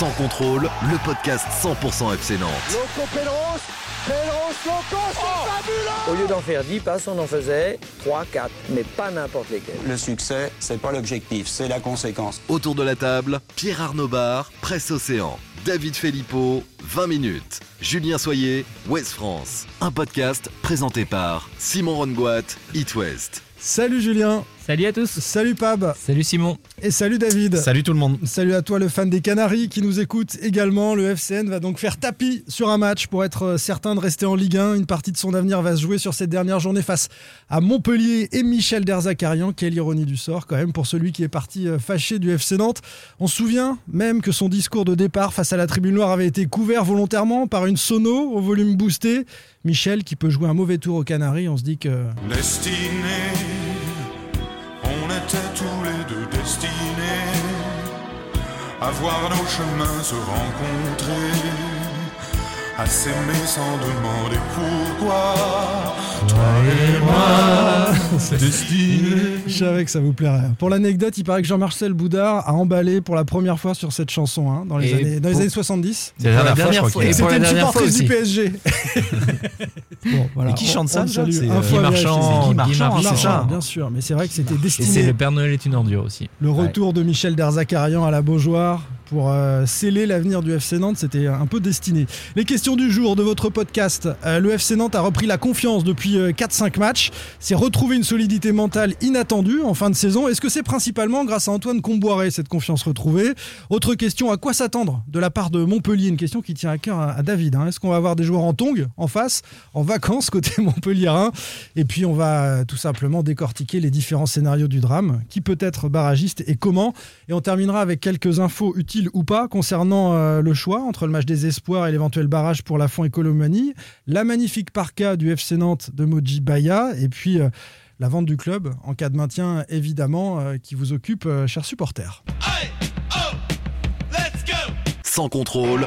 Sans contrôle, le podcast 100% FC Nantes. Loco Pedros, Pedros, Loco, c'est fabuleux Au lieu d'en faire 10 passes, on en faisait 3, 4, mais pas n'importe lesquels. Le succès, c'est pas l'objectif, c'est la conséquence. Autour de la table, Pierre Arnaud Bar, Presse Océan. David Filippo, 20 minutes. Julien Soyer, West France. Un podcast présenté par Simon Rongoat, It West. Salut Julien. Salut à tous. Salut Pab. Salut Simon. Et salut David. Salut tout le monde. Salut à toi le fan des Canaries qui nous écoute également. Le FCN va donc faire tapis sur un match pour être euh, certain de rester en Ligue 1. Une partie de son avenir va se jouer sur cette dernière journée face à Montpellier et Michel Derzakarian. Quelle ironie du sort quand même pour celui qui est parti euh, fâché du FC Nantes. On se souvient même que son discours de départ face à la tribune noire avait été couvert volontairement par une sono au volume boosté. Michel qui peut jouer un mauvais tour aux Canaries, on se dit que... Destinés, on était tous les deux destinés à voir nos chemins se rencontrer, à s'aimer sans demander pourquoi. Toi et moi, destinés. Je savais que ça vous plairait. Pour l'anecdote, il paraît que Jean-Marcel Boudard a emballé pour la première fois sur cette chanson hein, dans les, années, dans les pour- années 70. C'est la dernière fois. Pour c'était la une dernière fois supportrice du. PSG. Bon, voilà, Et qui chante on ça. C'est, Guy. Marchand, Guy Marchand, c'est bien sûr. Mais c'est vrai que c'était Et c'est destiné Le Père Noël est une ordure aussi. le retour de Michel Derzakarian à la Beaujoire pour euh, sceller l'avenir du FC Nantes, c'était un peu destiné. Les questions du jour de votre podcast. Euh, le FC Nantes a repris la confiance depuis euh, 4-5 matchs, s'est retrouvé une solidité mentale inattendue en fin de saison. Est-ce que c'est principalement grâce à Antoine Comboiré cette confiance retrouvée? Autre question, à quoi s'attendre de la part de Montpellier? Une question qui tient à cœur à, David. hein. Est-ce qu'on va avoir des joueurs en tongs en face, en vacances côté Montpellierin Et puis on va euh, tout simplement décortiquer les différents scénarios du drame. Qui peut être barragiste et comment? Et on terminera avec quelques infos utiles ou pas concernant euh, le choix entre le match des espoirs et l'éventuel barrage pour la Fond et Colomanie, la magnifique parka du FC Nantes de Moji Baya, et puis euh, la vente du club en cas de maintien, évidemment, euh, qui vous occupe, euh, chers supporters. Sans contrôle,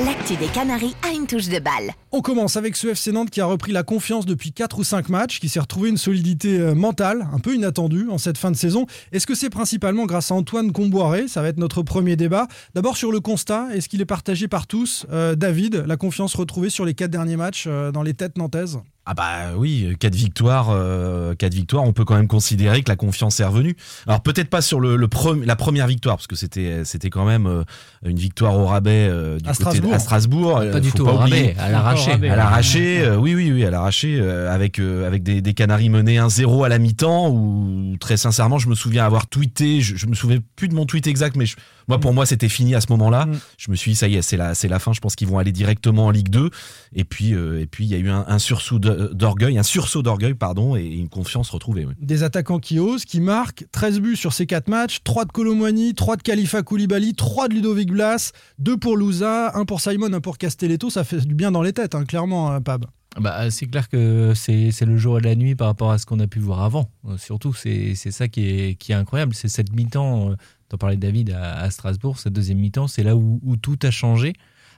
L'actu des Canaries a une touche de balle. On commence avec ce FC Nantes qui a repris la confiance depuis 4 ou 5 matchs, qui s'est retrouvé une solidité euh, mentale un peu inattendue en cette fin de saison. Est-ce que c'est principalement grâce à Antoine Comboiré? Ça va être notre premier débat. D'abord sur le constat, est-ce qu'il est partagé par tous? Euh, David, la confiance retrouvée sur les 4 derniers matchs euh, dans les têtes nantaises? Ah bah oui, quatre victoires, euh, quatre victoires, on peut quand même considérer que la confiance est revenue. Alors peut-être pas sur le, le pre- la première victoire, parce que c'était c'était quand même euh, une victoire au rabais euh, du À côté de- Strasbourg. à Strasbourg. Pas du faut tout au oublier. rabais, à l'arraché. À l'arraché, euh, oui, oui, oui, à l'arraché, euh, avec, euh, avec des, des Canaries menés 1-0 à la mi-temps, où très sincèrement, je me souviens avoir tweeté, je, je me souviens plus de mon tweet exact, mais je- moi, pour moi, c'était fini à ce moment-là. Mm. Je me suis dit, ça y est, c'est la, c'est la fin, je pense qu'ils vont aller directement en Ligue 2. Et puis, euh, et puis il y a eu un, un sursaut de- d'orgueil, un sursaut d'orgueil, pardon, et une confiance retrouvée. oui. Des attaquants qui osent, qui marquent, 13 buts sur ces 4 matchs, 3 de Colomwani, 3 de Khalifa Koulibaly, 3 de Ludovic Blas, 2 pour Louza, 1 pour Simon, 1 pour Castelletto, ça fait du bien dans les têtes, hein, clairement, hein, Pab. Bah, c'est clair que c'est c'est le jour et la nuit par rapport à ce qu'on a pu voir avant. Euh, surtout, c'est c'est ça qui est, qui est incroyable. C'est cette mi-temps, euh, t'en parlais David, à, à Strasbourg, cette deuxième mi-temps, c'est là où, où tout a changé.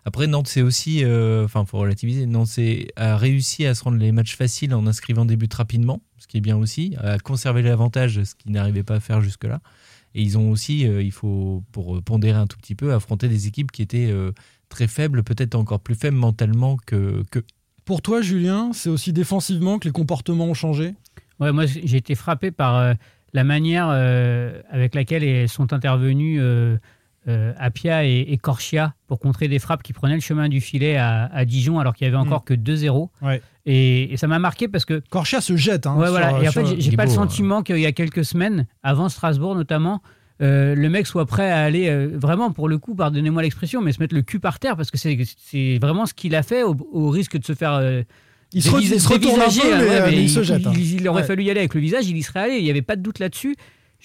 Après, Nantes, c'est aussi, euh, enfin, faut relativiser, Nantes c'est- a réussi à se rendre les matchs faciles en inscrivant des buts rapidement, ce qui est bien aussi, à conserver l'avantage, ce qu'ils n'arrivaient pas à faire jusque-là. Et ils ont aussi, euh, il faut, pour pondérer un tout petit peu, affronté des équipes qui étaient euh, très faibles, peut-être encore plus faibles mentalement que, que Pour toi, Julien, c'est aussi défensivement que les comportements ont changé? Ouais, moi j'ai été frappé par euh, la manière euh, avec laquelle elles sont intervenus euh, euh, Apia et, et Corchia pour contrer des frappes qui prenaient le chemin du filet à, à Dijon alors qu'il y avait encore que 2-0. Ouais. Et, et ça m'a marqué parce que Corchia se jette. Hein, ouais, sur- voilà. Et en fait, j'ai- pas le sentiment qu'il y a quelques semaines, avant Strasbourg notamment, euh, le mec soit prêt à aller euh, vraiment, pour le coup, pardonnez-moi l'expression, mais se mettre le cul par terre parce que c'est c'est vraiment ce qu'il a fait au, au risque de se faire. euh, il, se il se retourne un peu, dévisager, mais, ouais, mais mais il se jette. hein. Il, il aurait Ouais. fallu y aller avec le visage, il y serait allé. Il n'y avait pas de doute là-dessus.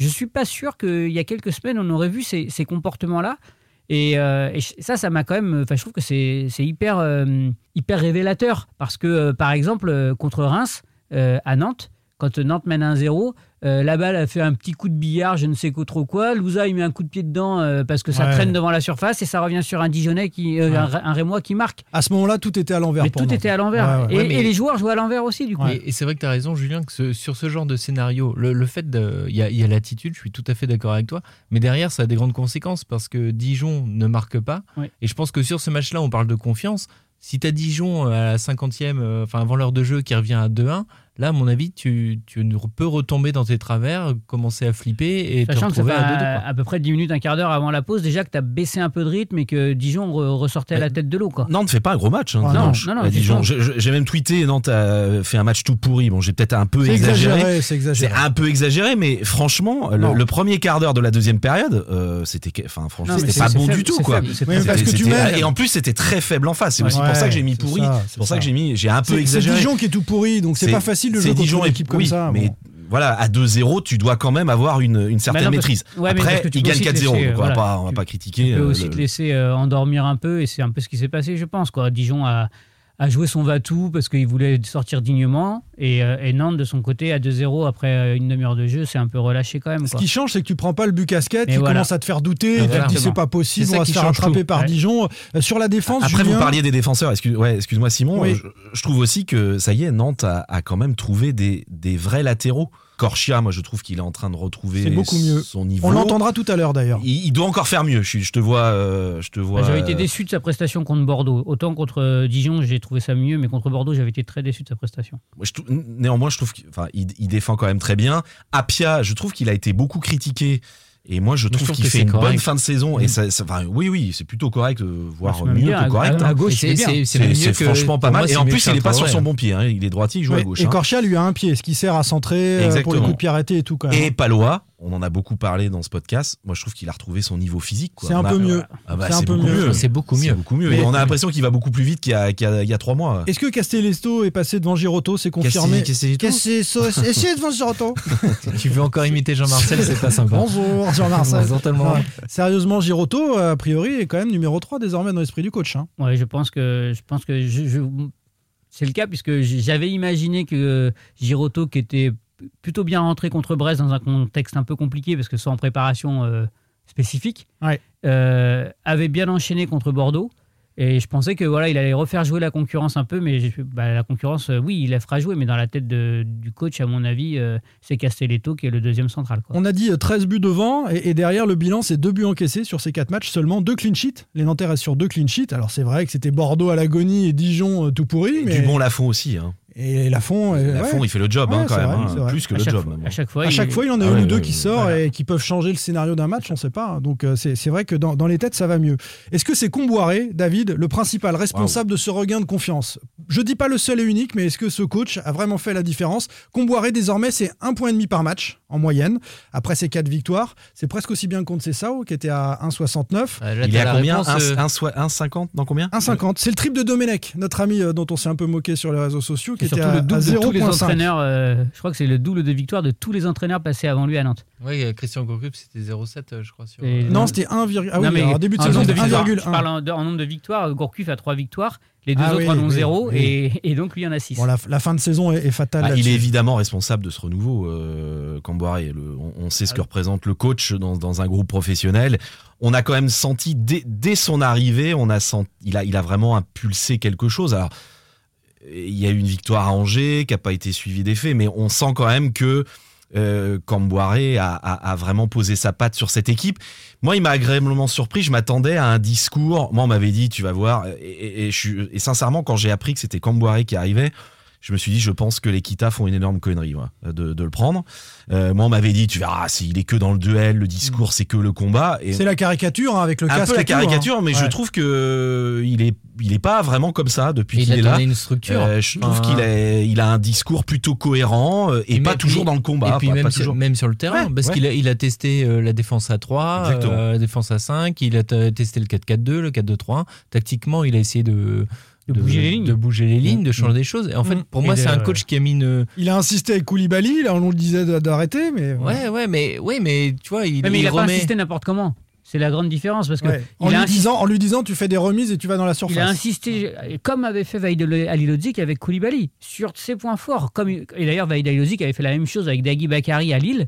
Je suis pas sûr qu'il y a quelques semaines, on aurait vu ces, comportements-là. Et, euh, et ça, ça m'a quand même. Je trouve que c'est euh, hyper révélateur. Parce que, euh, par exemple, contre Reims, à Nantes, quand Nantes mène 1-0, euh, la balle a fait un petit coup de billard, je ne sais quoi trop quoi. Louza, il met un coup de pied dedans euh, parce que ça Ouais. traîne devant la surface et ça revient sur un Dijonais, qui, euh, Ouais. un, un Rémois qui marque. À ce moment-là, tout était à l'envers. Mais pour tout Nantes. était à l'envers. Ouais, ouais. Et, Ouais, mais- et les joueurs jouaient à l'envers aussi, du coup. Et, et c'est vrai que tu as raison, Julien, que ce- sur ce genre de scénario, le, le fait. Il y a, y a l'attitude, je suis tout à fait d'accord avec toi, mais derrière, ça a des grandes conséquences parce que Dijon ne marque pas. Et je pense que sur ce match-là, on parle de confiance. Si tu as Dijon à la 50e, euh, enfin avant l'heure de jeu, qui revient à 2-1, là, à mon avis, tu, tu ne peux retomber dans tes travers, commencer à flipper et te Sachant que ça retrouver fait à 2-2. à, peu près 10 minutes, un quart d'heure avant la pause, déjà que tu as baissé un peu de rythme et que Dijon re- ressortait à la tête de l'eau. quoi. Nantes fait pas un gros match. Hein, Ah, dimanche, non, non, à Dijon. J'ai même tweeté Nantes a fait un match tout pourri. Bon, j'ai peut-être un peu C'est exagéré. exagéré, c'est exagéré. un peu exagéré, mais franchement, le, Non. le premier quart d'heure de la deuxième période, euh, c'était, enfin, franchement, Non, c'était pas bon faible, du tout, c'est quoi. Et en plus, c'était très faible en face. C'est aussi pour ça que j'ai mis pourri. C'est pour ça que j'ai mis, j'ai un peu C'est- C'est exagéré. Dijon qui est tout pourri, donc c'est pas facile de c'est jouer contre Dijon une équipe comme oui, ça. Mais bon. voilà, à 2-0, tu dois quand même avoir une, une certaine Bah non, maîtrise. ouais, mais Après, il gagne aussi te 4-0, laisser, donc on va voilà. pas, on va Tu- pas critiquer. Tu peux euh, aussi le- te laisser euh, endormir un peu et c'est un peu ce qui s'est passé, je pense. Quoi. Dijon a, a joué son va-tout parce qu'il voulait sortir dignement et, euh, et Nantes, de son côté, à 2-0 après euh, une demi-heure de jeu, c'est un peu relâché quand même. Ce qui change, c'est que tu prends pas le but casquette, Et qui voilà. commence à te faire douter, tu te dis c'est pas possible, on va qui se faire change attraper tout. par Ouais. Dijon. Euh, Sur la défense, Après, Julien, vous parliez des défenseurs. Excuse, ouais, excuse-moi, Simon. Oui. Je, je trouve aussi que ça y est, Nantes a, a quand même trouvé des, des vrais latéraux. Corchia, moi, je trouve qu'il est en train de retrouver beaucoup mieux. son niveau. on l'entendra tout à l'heure d'ailleurs. Il, il doit encore faire mieux. Je, te vois. euh, je te vois. Bah, J'avais été euh, déçu de sa prestation contre Bordeaux. Autant contre euh, Dijon, j'ai trouvé ça mieux, mais contre Bordeaux, j'avais été très déçu de sa prestation. moi, je trou- néanmoins, je trouve qu'il enfin, il, il défend quand même très bien. Apia, je trouve qu'il a été beaucoup critiqué. Et moi, je trouve qu'il fait une correct. bonne fin de saison. Et Mm. ça, ça- enfin, oui, oui, c'est plutôt correct, euh, voire mieux bien, que correct. à- hein. à gauche, Et c'est franchement pas moi, mal. Et en plus, il est pas sur son bon pied. hein. Il est droitier, il joue Ouais, à gauche. et hein. Corchia lui a un pied, ce qui sert à centrer euh, pour les Exactement. coups de pied arrêtés et tout quand même. Et Palois, on en a beaucoup parlé dans ce podcast. Moi, je trouve qu'il a retrouvé son niveau physique. C'est un a- peu mieux. Ah bah, C'est un c'est peu beaucoup mieux. mieux. C'est beaucoup mieux. beaucoup mieux. Mais- Et on a l'impression qu'il va beaucoup plus vite qu'il y a, qu'il y a- il y a trois mois. Est-ce que Castelletto est passé devant Giroto C'est confirmé. Essayez devant Giroto. Tu veux encore imiter Jean-Marcel, c'est pas sympa. Bonjour Jean-Marcel. Bonjour tout le monde. Ouais. Sérieusement, Giroto, a priori, est quand même numéro 3 désormais dans l'esprit du coach. hein. Ouais, je pense que, je pense que je, je- c'est le cas, puisque j'avais imaginé que Giroto, qui était plutôt bien rentré contre Brest dans un contexte un peu compliqué, parce que sans préparation euh, spécifique, Ouais. euh, avait bien enchaîné contre Bordeaux. Et je pensais que voilà, il allait refaire jouer la concurrence un peu, mais bah, la concurrence, euh, oui, il la fera jouer, mais dans la tête de- du coach, à mon avis, euh, c'est Castelletto qui est le deuxième central. quoi. On a dit euh, 13 buts devant et, et derrière le bilan, c'est deux buts encaissés sur ces quatre matchs, seulement deux clean sheets. Les Nantais restent sur deux clean sheets. Alors c'est vrai que c'était Bordeaux à l'agonie et Dijon euh, tout pourri. Et Mais... Du bon Lafont aussi. Hein. Et Lafont, euh, Lafont, ouais. il fait le job hein, quand même. vrai, hein. Plus que à, le chaque, job. fois- à chaque fois, à chaque il- fois, il en a Ah une ouais, ou deux ouais, qui ouais, sortent voilà. et qui peuvent changer le scénario d'un match, on ne sait pas. Donc euh, c'est vrai que dans, dans les têtes, ça va mieux. Est-ce que c'est Comboiré, David, le principal responsable de ce regain de confiance? Je dis pas le seul et unique, mais est-ce que ce coach a vraiment fait la différence? Comboiré, désormais, c'est un point et demi par match en moyenne. Après ces quatre victoires, c'est presque aussi bien contre Cessao, qui était à 1,69. Ah, là, Il est à combien réponse, euh, 1,50 dans combien 1,50. C'est le triple de Domenech, notre ami euh, dont on s'est un peu moqué sur les réseaux sociaux, qui C'est était à, le double à de tous les 0,5. entraîneurs. euh, je crois que c'est le double de victoire de tous les entraîneurs passés avant lui à Nantes. Euh, Christian Gourcuff, c'était 0,7, euh, je crois. Sur, Et- euh, Non, c'était 1, ah oui, Non, mais alors, début de en saison, nombre c'était de victoires. 1,1. Je parle en, de- en nombre de victoires. Gourcuff a 3 victoires. Les deux Ah autres oui, en ont oui, 0. oui. Et, et donc lui en a 6. Bon, la, la fin de saison est, est fatale. Ah, il est évidemment responsable de ce renouveau, euh, on, on sait ce que représente le coach dans, dans un groupe professionnel. On a quand même senti dès, dès son arrivée, on a senti, il a, il a vraiment impulsé quelque chose. Alors, il y a eu une victoire à Angers qui n'a pas été suivie des faits, mais on sent quand même que euh, a, a- a vraiment posé sa patte sur cette équipe. Moi, il m'a agréablement surpris. Je m'attendais à un discours. Moi, on m'avait dit, tu vas voir. Et, et- et je et sincèrement, quand j'ai appris que c'était Camboiré qui arrivait, je me suis dit, je pense que les Kita font une énorme connerie moi, de, de le prendre. Euh, moi, on m'avait dit, tu verras, s'il est que dans le duel, le discours, c'est que le combat. Et C'est la caricature hein, avec le un casque. peu la hein. caricature, mais je trouve que euh, il est, il est pas vraiment comme ça depuis il qu'il a est là. donné une structure. Euh, je trouve qu'il a, il a un discours plutôt cohérent et, Et pas même- toujours dans le combat. Et puis pas- même, pas sur, toujours. même sur le terrain, Ouais, parce ouais. qu'il a, il a testé euh, la défense à 3, Exactement. euh, la défense à 5, il a testé le 4-4-2, le 4-2-3. Tactiquement, il a essayé de, De bouger les lignes. de bouger les lignes, de changer Mm. des choses. Et en fait, Mm. pour moi, c'est un coach qui a mis une. Il a insisté avec Koulibaly, là on nous le disait d'arrêter, mais Ouais, ouais, mais, ouais, mais tu vois, il, mais il il a pas insisté n'importe comment. C'est la grande différence parce que Ouais. En, il lui insisté- disant, en lui disant, tu fais des remises et tu vas dans la surface. Il a insisté, comme avait fait Vaïd Alilodzic avec Koulibaly, sur ses points forts. Comme, et d'ailleurs, Vaïd Alilodzic avait fait la même chose avec Dagui Bakari à Lille.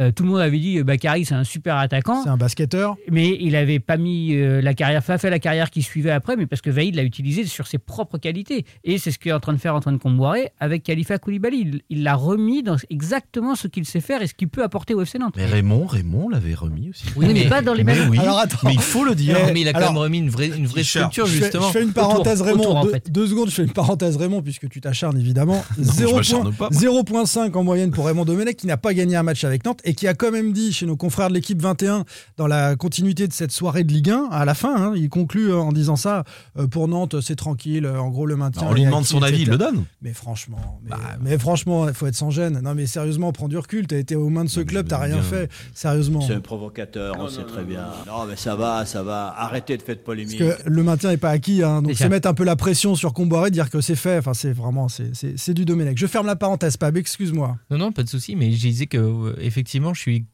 Euh, tout le monde avait dit euh, Bakary c'est un super attaquant, C'est un basketteur. mais il avait pas mis euh, la carrière, pas fait la carrière qui suivait après, mais parce que Vaïd l'a utilisé sur ses propres qualités. Et c'est ce qu'est en train de faire Antoine Comboiré avec Khalifa Koulibaly. Il- l'a remis dans exactement ce qu'il sait faire et ce qu'il peut apporter au FC Nantes. Mais Raymond, Raymond l'avait remis aussi. Oui, mais pas dans les Mais mêmes. oui, Alors, attends. mais il faut le dire. Eh, mais il a quand alors- même remis une vraie, une vraie structure, Je fais, justement. je fais une parenthèse, Autour, Raymond. autour, en deux, fait. deux secondes, je fais une parenthèse, Raymond, puisque tu t'acharnes évidemment. je 0 m'acharne point- pas, moi. 0,5 en moyenne pour Raymond Domenech, qui n'a pas gagné un match avec Nantes et qui a quand même dit chez nos confrères de l'équipe 21, dans la continuité de cette soirée de Ligue 1, à la fin, hein, il conclut euh, en disant ça euh, pour Nantes, c'est tranquille, euh, en gros le maintien. On lui demande acquis, son avis, il le donne. Mais franchement, mais, Bah, mais franchement, il faut être sans gêne. Non, mais sérieusement, prends du recul. T'as été aux mains de ce club, t'as rien bien. fait. Sérieusement. C'est un provocateur, on sait très bien. Non, mais ça va, ça va. Arrêtez de faire de Parce polémique. que le maintien n'est pas acquis, hein, donc C'est mettre un peu la pression sur Comboiré, dire que c'est fait. Enfin, c'est vraiment, c'est- du Domenech. Je ferme la parenthèse, Pab, excuse-moi. Non, non, pas de souci, mais je disais que euh, effectivement, je suis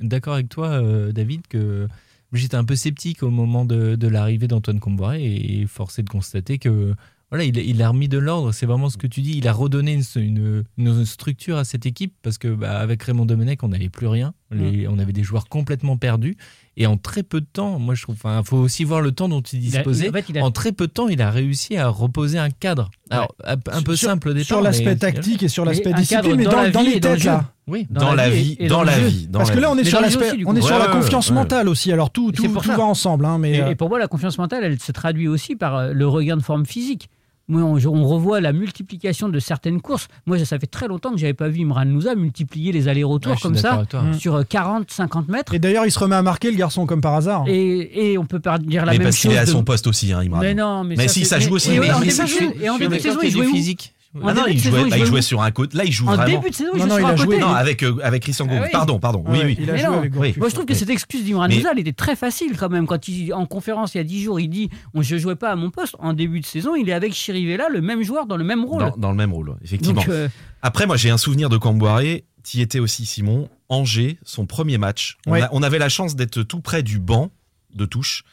d'accord avec toi, euh, David, que j'étais un peu sceptique au moment de, de l'arrivée d'Antoine Comboiré et forcé de constater que voilà, il, il a remis de l'ordre. C'est vraiment ce que tu dis. Il a redonné une, une- une structure à cette équipe parce que bah, avec Raymond Domenech, on n'avait plus rien. Les- On avait des joueurs complètement perdus et en très peu de temps, moi je trouve. Enfin, faut aussi voir le temps dont il Il a- disposait. en fait, il a- En très peu de temps, il a réussi à reposer un cadre. Alors un, un peu Sur- simple au départ. Sur l'aspect tactique et sur l'aspect discipline, mais dans dans, la dans les dans têtes, là. Oui. Dans, la et- vie, dans le la vie. dans Parce la que là, on est Mais sur dans l'aspect, on est la confiance ouais. mentale aussi. Alors tout, tout, pour tout va ensemble, hein, mais Et, euh, et pour moi, la confiance mentale, elle se traduit aussi par euh, le regain de forme physique. Moi, on, on revoit la multiplication de certaines courses. Moi, ça fait très longtemps que j'avais pas vu Imran Louza multiplier les allers-retours Ouais, comme ça sur euh, 40-50 mètres. Et d'ailleurs, il se remet à marquer le garçon comme par hasard. Et, et on peut pas dire la Mais même parce qu'il chose. est à de- son poste aussi, hein, Imran. Mais non, mais, Mais ça, si, ça joue aussi, Et, mais- en mais début ça de joue. saison- il jouait du En Ah non, il saison, bah, il jouait sur un côté. Là, il joue En vraiment. début de saison, il Non, jouait non, sur il un a joué. côté. Non, avec, euh, avec Christian Gourcuff. Ah oui. Pardon, pardon. Oui, oui. Il a Mais joué non. avec Oui. Gourcuff. Moi, je trouve que Oui. cette excuse d'Imran Mais- elle était très facile quand même. Quand il, en conférence il y a 10 jours, il dit on, Je jouais pas à mon poste. En début de saison, il est avec Chirivella, le même joueur dans le même rôle. Dans, dans le même rôle, effectivement. Donc, euh, Après, moi, j'ai un souvenir de Camboiré. Tu étais aussi, Simon. Angers, son premier match. On, Ouais. a- on avait la chance d'être tout près du banc de touche.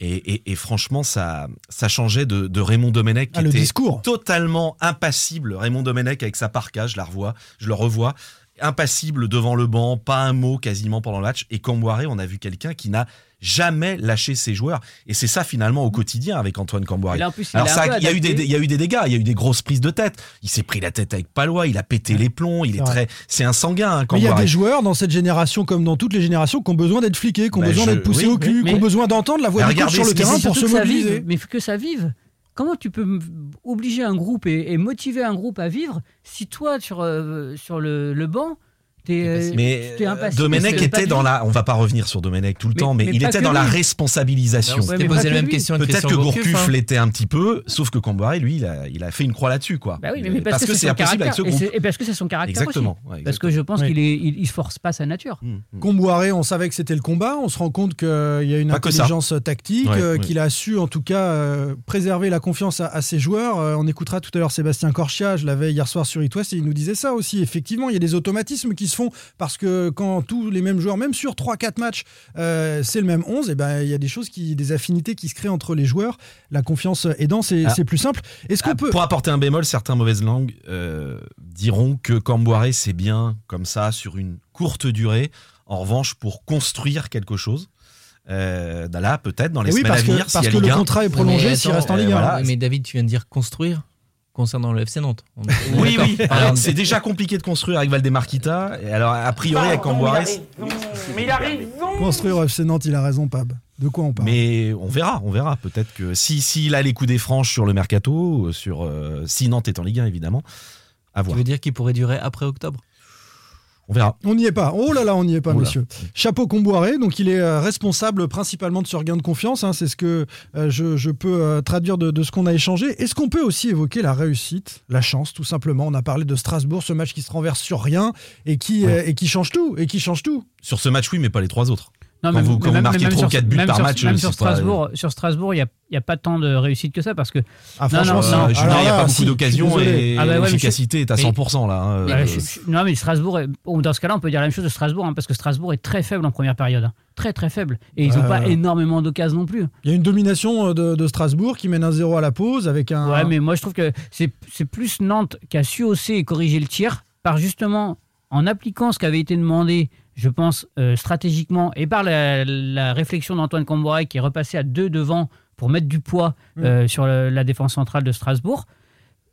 Et, et- et franchement, ça, ça changeait de, de Raymond Domenech qui Ah, le était discours. totalement impassible. Raymond Domenech avec sa parka, je la revois, je le revois. Impassible devant le banc, pas un mot quasiment pendant le match. Et Camboiré, on a vu quelqu'un qui n'a jamais lâché ses joueurs. Et c'est ça finalement au quotidien avec Antoine il Alors ça, il y a eu des, adapté. il y a eu des dégâts, il y a eu des grosses prises de tête. Il s'est pris la tête avec Palois, il a pété les plombs, il est très, c'est un sanguin. Hein, Mais il y a des joueurs dans cette génération, comme dans toutes les générations, qui ont besoin d'être fliqués, qui ont Bah, besoin je- d'être poussés oui, au cul, mais- qui ont besoin d'entendre la voix Bah, du coach regardez sur le terrain pour se mobiliser. mais que ça vive. Comment tu peux obliger un groupe et, et motiver un groupe à vivre si toi, sur, euh, sur le, le banc, euh, Mais euh, Domenech était dans la, on va pas revenir sur Domenech tout le Mais- temps, mais, mais il était dans la responsabilisation. Posé la même lui. question Peut-être que Gourcuff, hein. l'était un petit peu, sauf que Camboiré, lui, il a, il a fait une croix là-dessus, quoi. Bah oui, mais, mais parce, que, que c'est impossible avec ce. Et, groupe. et parce que c'est son caractère Exactement. aussi. ouais, Parce que je pense Oui. qu'il il, il se force pas sa nature. exactement. Mm, mm. Comboiré, on savait que c'était le combat. On se rend compte qu'il y a une intelligence tactique, euh, qu'il a su en tout cas euh, préserver la confiance à, ses joueurs. Euh, on écoutera tout à l'heure Sébastien Corchia, je l'avais hier soir sur It West, et il nous disait ça aussi. Effectivement, il y a des automatismes qui se font parce que quand tous les mêmes joueurs, même sur 3-4 matchs, euh, c'est le même 11, et ben il y a des choses qui, des affinités qui se créent entre les joueurs. La confiance aidant, c'est Ah. c'est plus simple. Est-ce qu'on Ah, peut Pour apporter un bémol, certains mauvaises langues euh, diront que Camboiré, c'est bien comme ça, sur une courte durée. En revanche, pour construire quelque chose, euh, là, peut-être dans les Eh oui, semaines que, venir, parce s'il y a que le Ligue 1, contrat est prolongé s'il reste en euh, Ligue 1. voilà. Mais David, tu viens de dire construire concernant le FC Nantes. On- Oui, oui. C'est déjà compliqué de construire avec Valdemarquita. Et alors, a priori, avec Camboiré, c'est- Construire au FC Nantes, il a raison, Pab. De quoi on parle mais on verra, on verra. Peut-être que si s'il a les coups des franches sur le mercato, sur euh, si Nantes est en Ligue 1, évidemment, à Tu voir. veux dire qu'il pourrait durer après octobre? On verra. On n'y est pas. Oh là là, on n'y est pas, Oh monsieur. Chapeau Comboiré, donc il est euh, responsable principalement de ce regain de confiance. hein, c'est ce que euh, je, je peux euh, traduire de, de ce qu'on a échangé. Est-ce qu'on peut aussi évoquer la réussite, la chance, tout simplement? On a parlé de Strasbourg, ce match qui se renverse sur rien et qui, Ouais. euh, et qui change tout. Et qui change tout. Sur ce match, oui, mais pas les trois autres. Non, Quand même- vous- quand mais vous marquez même trois ou sur- quatre buts même par sur- match, Même sur pas- Strasbourg, sur Strasbourg, il n'y a, y a pas tant de réussite que ça parce que Ah, Non, franchement, non, non, il n'y a là, pas si, beaucoup d'occasions et Ah bah ouais, l'efficacité est à mais- 100% là. hein. Bah, Euh, je- je- non, mais Strasbourg, est- bon, dans ce cas-là, on peut dire la même chose de Strasbourg, hein, parce que Strasbourg est très faible en première période. hein. très très faibles. Et ils n'ont Euh. pas énormément d'occasions non plus. Il y a une domination euh, de, de Strasbourg qui mène un 0 à la pause avec un. Ouais, mais moi je trouve que c'est c'est plus Nantes qui a su hausser et corriger le tir par justement en appliquant ce qui avait été demandé, je pense, euh, stratégiquement et par la, la réflexion d'Antoine Camboret qui est repassé à deux devant pour mettre du poids Mm. euh, sur le- la défense centrale de Strasbourg.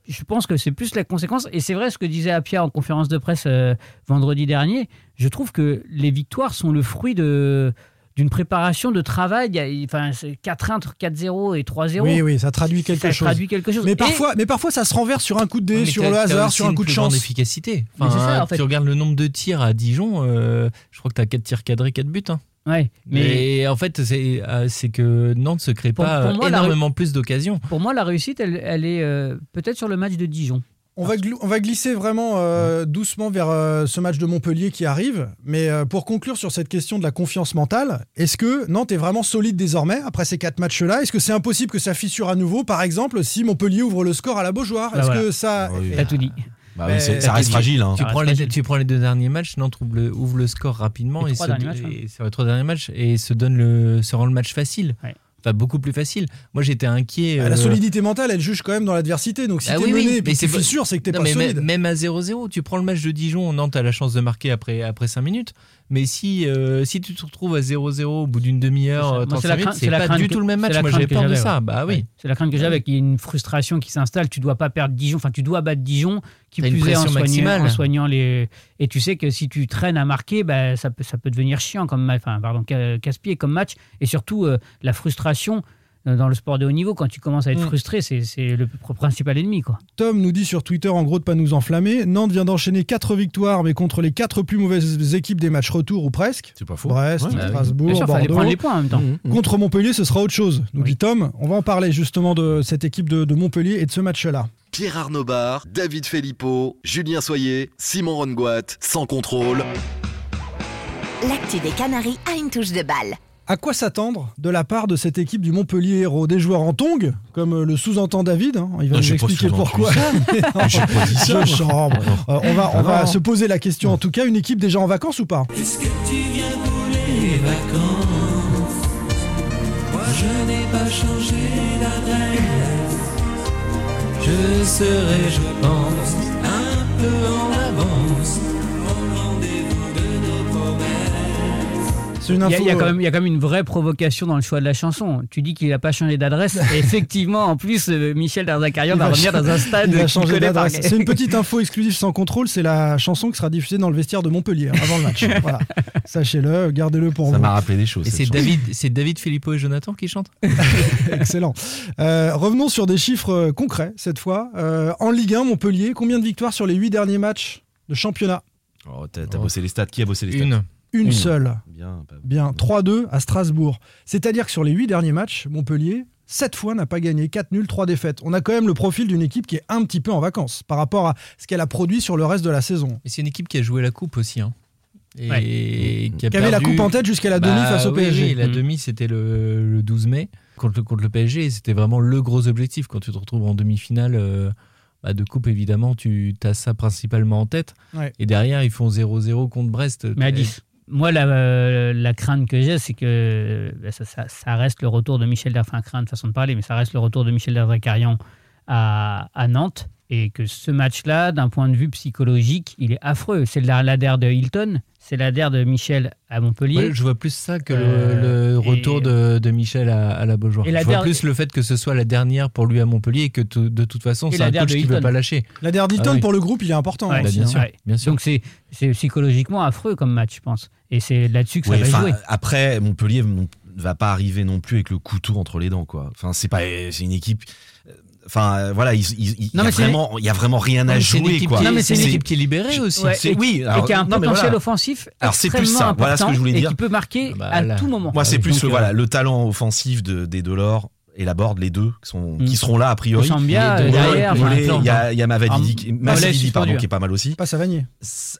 Je pense que c'est plus la conséquence. Et c'est vrai ce que disait Apia en conférence de presse euh, vendredi dernier. Je trouve que les victoires sont le fruit de d'une préparation de travail. Il y a- Enfin, c'est 4-1, 4-0 et 3-0. Oui, oui, ça traduit quelque ça chose. traduit quelque chose. Mais Et- parfois, mais parfois, ça se renverse sur un coup de dé, sur le hasard, sur un coup de chance. efficacité. Enfin, c'est ça, en fait. Tu regardes le nombre de tirs à Dijon, euh, je crois que tu as 4 tirs cadrés, 4 buts. hein. Ouais, mais en fait, c'est euh, c'est que Nantes se crée Pour- pas pour moi, énormément plus d'occasions. pour moi, la réussite, elle, elle est euh, peut-être sur le match de Dijon. On va, gl- on va glisser vraiment euh, doucement vers euh, ce match de Montpellier qui arrive. Mais euh, pour conclure sur cette question de la confiance mentale, est-ce que Nantes est vraiment solide désormais après ces quatre matchs-là? Est-ce que c'est impossible que ça fissure à nouveau Par exemple, si Montpellier ouvre le score à la Beaujoire, Bah est-ce voilà. que ça. Oui. T'as tout dit. Bah oui, Mais- c'est- ça reste fragile. hein. Tu, Ah, prends les, facile. tu prends les deux derniers matchs, Nantes ouvre le, ouvre le score rapidement Les et, trois se, derniers matchs, hein. et sur les trois derniers matchs et se donne le se rend le match facile. Ouais. Enfin beaucoup plus facile. Moi j'étais inquiet. La euh, solidité mentale, elle juge quand même dans l'adversité. Donc si Ah t'es oui, oui, mené et mais c'est fissures, c'est que t'es pas mais solide. même, à 0-0, tu prends le match de Dijon, Nantes a la chance de marquer après, après 5 minutes. Mais si, euh, si tu te retrouves à 0-0 au bout d'une demi-heure, Moi, 35 c'est la la pas crainte du que- tout le même match. la Moi que peur de ça. ouais. Bah oui. C'est la crainte que j'avais qu'il y ait une frustration qui s'installe. Tu dois pas perdre Dijon. Enfin, tu dois battre Dijon, qui plus est en soignant, maximale. en soignant les. Et tu sais que si tu traînes à marquer, bah, ça, peut, ça peut devenir chiant comme enfin, pardon, ca- casse-pied comme match. Et surtout, euh, la frustration dans le sport de haut niveau, quand tu commences à être Mm. frustré, c'est c'est le pr- principal ennemi. Quoi. Tom nous dit sur Twitter en gros de pas nous enflammer. Nantes vient d'enchaîner 4 victoires, mais contre les 4 plus mauvaises équipes des matchs retour ou presque. C'est pas faux. Brest, Ouais. Bah oui. Strasbourg, sûr, Bordeaux. les points en même temps. Mmh. Contre Montpellier, ce sera autre chose, nous Oui. dit Tom. On va en parler justement de cette équipe de, de Montpellier et de ce match-là. Pierre Arnaud Bar, David Filippo, Julien Soyer, Simon Rongoat, sans contrôle. L'actu des Canaries a une touche de balle. À quoi s'attendre de la part de cette équipe du Montpellier Héros Des joueurs en tongs, comme euh, le sous-entend David. hein. Il va Non, nous expliquer pourquoi. Non, je chambre. Euh, on va, on Ah va non. se poser la question. En tout cas, une équipe déjà en vacances ou pas? Est-ce que tu viens pour les vacances? Moi je n'ai pas changé d'adresse Je serai, je pense, un peu en avance C'est une Il y, a, info. il y a quand même, il y a quand même une vraie provocation dans le choix de la chanson. Tu dis qu'il n'a pas changé d'adresse. effectivement, en plus, euh, Michel Darzacarian va va revenir dans un stade Il connaît par d'adresse. C'est une petite info exclusive sans contrôle. C'est la chanson qui sera diffusée dans le vestiaire de Montpellier hein, avant le match. voilà. Sachez-le, gardez-le pour Ça vous. m'a rappelé des choses. Et c'est. David, c'est David, Filippo et Jonathan qui chantent Excellent. Euh, revenons sur des chiffres euh, concrets cette fois. Euh, en Ligue 1, Montpellier, combien de victoires sur les 8 derniers matchs de championnat? Oh, T'as t'as bossé les stats. Qui a bossé les stats? Une. Une, Une. seule. Bien. pas- Bien, 3-2 à Strasbourg. C'est-à-dire que sur les 8 derniers matchs, Montpellier, 7 fois n'a pas gagné, 4 nuls, 3 défaites. On a quand même le profil d'une équipe qui est un petit peu en vacances par rapport à ce qu'elle a produit sur le reste de la saison. Et c'est une équipe qui a joué la coupe aussi. hein. Et Ouais. qui a Qui avait la coupe en tête jusqu'à la Bah demi face au oui, PSG. oui, la Mm. demi, c'était le, le 12 mai contre le, contre le PSG. C'était vraiment le gros objectif. Quand tu te retrouves en demi-finale euh, bah, de coupe, évidemment, tu as ça principalement en tête. Ouais. Et derrière, ils font 0-0 contre Brest. Mais à 10. Moi, la, euh, la crainte que j'ai, c'est que euh, ça, ça- reste le retour de Michel enfin, crainte, façon de parler, mais ça reste le retour de Michel Darzacarian à, à Nantes. Et que ce match-là, d'un point de vue psychologique, il est affreux. C'est la- l'adhère de Hilton, c'est l'adhère de Michel à Montpellier. Ouais, je vois plus ça que le- Euh, le, retour et- de, de Michel à, à la Beaujoire. Et la je vois der- plus le fait que ce soit la dernière pour lui à Montpellier et que tout- de toute façon, c'est la un der coach qui ne veut pas lâcher. La dernière d'Hilton Ah oui. pour le groupe, il est important. Ouais, aussi, bien hein. sûr, Ouais. bien sûr. Donc c'est psychologiquement affreux comme match, je pense. Et c'est là-dessus que Ouais, ça va jouer. après, Montpellier ne va pas arriver non plus avec le couteau entre les dents, quoi. Enfin, c'est pas, c'est une équipe. Enfin, euh, voilà, il, y, a vraiment, il y a vraiment rien à jouer, quoi. Non, mais c'est une équipe- qui est libérée aussi. Et- oui, et qui a un potentiel voilà. offensif Alors, c'est plus extrêmement ça. Voilà ce que important je voulais et dire. qui peut marquer Bah, à tout moment. Moi, c'est plus le, euh, voilà, le talent offensif de, des Delors et la Board, les deux, qui, sont, Mm. qui seront là a priori. Deux, derrière. Il y a, il y a Mavadidi, Ah, Mavadidi, pardon, qui est pas mal aussi. Pas Savanier.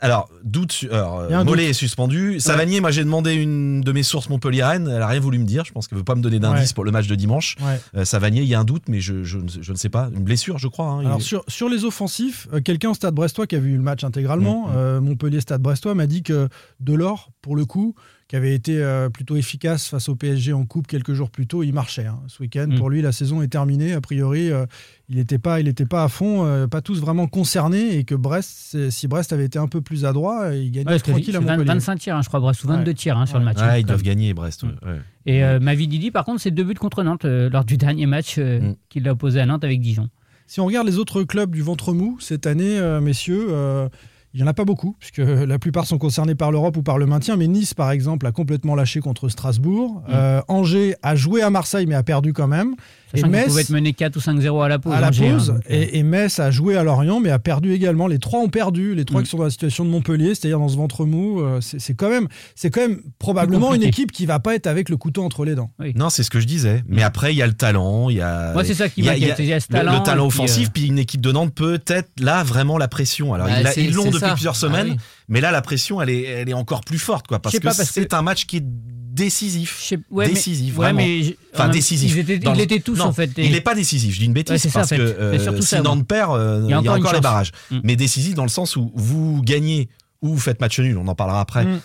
Alors, doute sur. alors, Il Mollet est suspendu. Savanier, moi j'ai demandé une de mes sources montpelliéraines. Elle a rien voulu me dire. Je pense qu'elle veut pas me donner d'indice Ouais. pour le match de dimanche. Ouais. Euh, Savanier, il y a un doute, mais je, je, ne- je ne sais pas. Une blessure, je crois. hein. Il- Alors sur, sur les offensifs, euh, quelqu'un au Stade Brestois qui a vu le match intégralement, Mm, euh, Montpellier Stade Brestois, m'a dit que Delors, pour le coup, qui avait été euh, plutôt efficace face au PSG en coupe quelques jours plus tôt, il marchait. hein. Ce week-end, Mm. pour lui, la saison est terminée. A priori, euh, il n'était pas, il était pas à fond, euh, pas tous vraiment concernés, et que Brest, si Brest avait été un peu plus adroit, il gagnait Ouais, tranquille à c'est 20 Montpellier. 25 tirs, hein, je crois, Brest, ou 22 Ouais. tirs hein, sur le match. Ouais, ils doivent gagner Brest. ouais, ouais. Et euh, Mavi Didi, par contre, c'est deux buts contre Nantes euh, lors du dernier match euh, Mm. qu'il a opposé à Nantes avec Dijon. Si on regarde les autres clubs du ventre mou cette année, euh, messieurs, euh, il n'y en a pas beaucoup, puisque la plupart sont concernés par l'Europe ou par le maintien. Mais Nice, par exemple, a complètement lâché contre Strasbourg. Euh, Angers a joué à Marseille, mais a perdu quand même. Sachant et Metz, pouvaient être menés 4 ou 5-0 à la pause. à la Angers, hein, pause, et, et Metz a joué à Lorient, mais a perdu également. Les trois ont perdu. Les trois Mm. qui sont dans la situation de Montpellier, c'est-à-dire dans ce ventre mou. euh, c'est c'est quand même, c'est quand même probablement une équipe qui va pas être avec le couteau entre les dents. oui. Non, c'est ce que je disais. Mais après, il y a le talent, il y a. Moi, c'est ça qui le- le, talent, puis, offensif, euh, puis une équipe de Nantes peut-être là vraiment la pression. Alors Bah, ils l'ont depuis ça. plusieurs Ah semaines, oui. mais là la pression elle est, elle est encore plus forte quoi, parce que, c'est que- un match qui est décisif. mais- décisif, ouais, vraiment. mais Enfin en même- décisif. Ils étaient, Dans tous non, en fait. Il n'est pas décisif, je dis une bêtise Ouais, c'est ça, parce fait. que euh, si ça. Nantes perd, euh, il y a encore encore, les barrages. Mm. Mais décisif dans le sens où vous gagnez ou vous faites match nul, on en parlera après. Mm.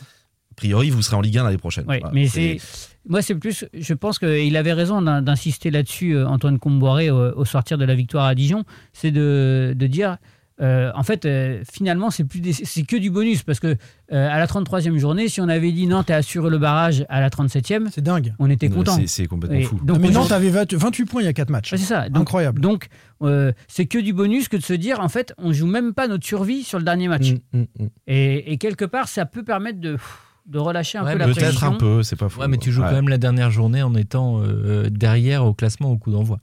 A priori, vous serez en Ligue 1 l'année prochaine. Voilà, mais c'est- moi c'est plus je pense qu'il avait raison d'in- d'insister là-dessus euh, Antoine Comboiré au, au sortir de la victoire à Dijon, c'est de, de dire euh, en fait euh, finalement c'est plus des- c'est que du bonus parce que euh, à la 33e journée si on avait dit Nantes a assuré le barrage à la 37e, C'est dingue. on était content. c'est- c'est complètement Et fou. donc, mais Nantes avait 20 28 points il y a 4 matchs. Ouais, c'est ça. Donc, Incroyable. Donc, euh, c'est que du bonus que de se dire, en fait, on joue même pas notre survie sur le dernier match. Mm, mm, mm. Et, et quelque part, ça peut permettre de, de relâcher un Ouais, peu la pression. Peut-être un peu, c'est pas. Ouais, mais tu joues Ouais. quand même la dernière journée en étant euh, derrière au classement au coup d'envoi.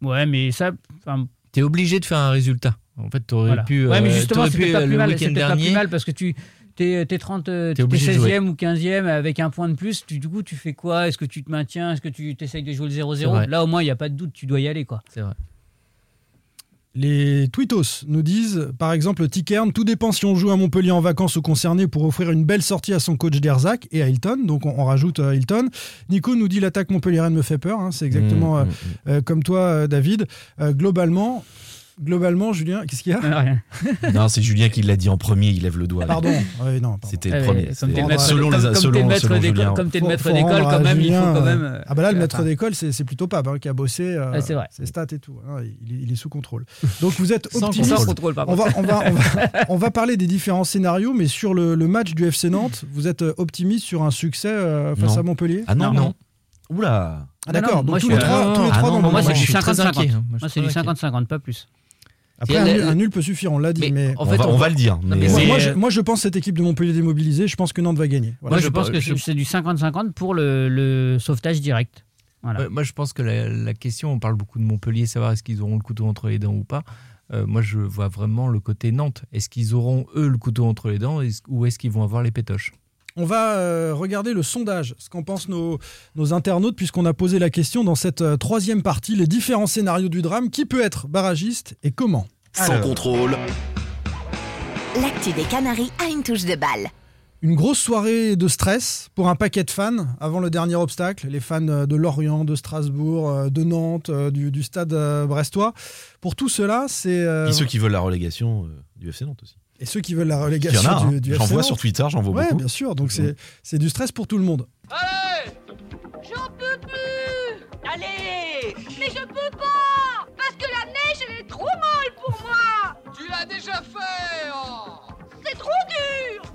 Ouais, mais ça. enfin, Tu es obligé de faire un résultat. En fait, tu aurais voilà. pu. ouais, mais euh, justement, pu, peut-être pas euh, plus le mal. peut-être pas plus mal parce que tu. T'es, t'es 30, euh, T'es. 16e ou 15e avec un point de plus. Tu, du coup, tu fais quoi? Est-ce que tu te maintiens? Est-ce que tu essayes de jouer le C'est 0-0 vrai. Là, au moins, il n'y a pas de doute, tu dois y aller. quoi. C'est vrai. Les tweetos nous disent, par exemple, Tickern, tout dépend si on joue à Montpellier en vacances ou concerné pour offrir une belle sortie à son coach d'Erzac et à Hilton. Donc on, on rajoute euh, Hilton. Nico nous dit l'attaque montpelliéraine me fait peur. hein. C'est exactement Mm, euh, mm, mm. euh, comme toi, euh, David. Euh, globalement, globalement, Julien, qu'est-ce qu'il y a Ah, rien. Non, c'est Julien qui l'a dit en premier, il lève le doigt. Pardon. Ouais, non, pardon. C'était Ah, le premier. Comme t'es le maître, selon comme- les comme t'es selon, le maître selon d'école- maître quand même, il faut quand même. euh, euh, Ah bah là, le maître enfin, d'école, c'est c'est plutôt Pape hein, qui a bossé euh, Ouais, c'est vrai. ses stats et tout. hein. il, il est sous contrôle. Donc vous êtes Sans optimiste. sans contrôle, On va, on, va, on, va, on va parler des différents scénarios, mais sur le, le match du FC Nantes, vous êtes euh, optimiste sur un succès euh, face Non. à Montpellier Ah non, Non. non. Oula. Ah d'accord, non, donc moi, tous je les suis- trois, Ah, tous les ah, trois non, dans Moi, même c'est je du suis très 50-50. inquiet, hein. Moi, c'est du très inquiet. 50-50, pas plus. Après, un, la- nul, un nul peut suffire, on l'a dit. Mais Mais, en On va, on on va le dire. Non, mais- mais moi, je, moi, je pense cette équipe de Montpellier démobilisée, je pense que Nantes va gagner. Voilà. Moi, je je pense que je- c'est- du 50-50 pour le, le sauvetage direct. Voilà. Moi, je pense que la, la question, on parle beaucoup de Montpellier, savoir est-ce qu'ils auront le couteau entre les dents ou pas. Euh, moi, je vois vraiment le côté Nantes. Est-ce qu'ils auront, eux, le couteau entre les dents? Ou est-ce qu'ils vont avoir les pétoches? On va euh, regarder le sondage, ce qu'en pensent nos, nos internautes, puisqu'on a posé la question dans cette euh, troisième partie, les différents scénarios du drame, qui peut être barragiste et comment Sans contrôle, L'actu des Canaries a une touche de balle. Une grosse soirée de stress pour un paquet de fans avant le dernier obstacle, les fans euh, de Lorient, de Strasbourg, de Nantes, du, du stade brestois. Pour tout cela, c'est... euh, Et ceux qui veulent la relégation euh, du FC Nantes aussi. Et ceux qui veulent la Il y en relégation a, hein. du, du j'en vois sur Twitter, j'en vois Ouais, beaucoup. bien sûr, donc c'est c'est du stress pour tout le monde. J'en peux plus! Allez! Mais je peux pas! Parce que la neige, elle est trop molle pour moi! Tu l'as déjà fait oh! C'est trop dur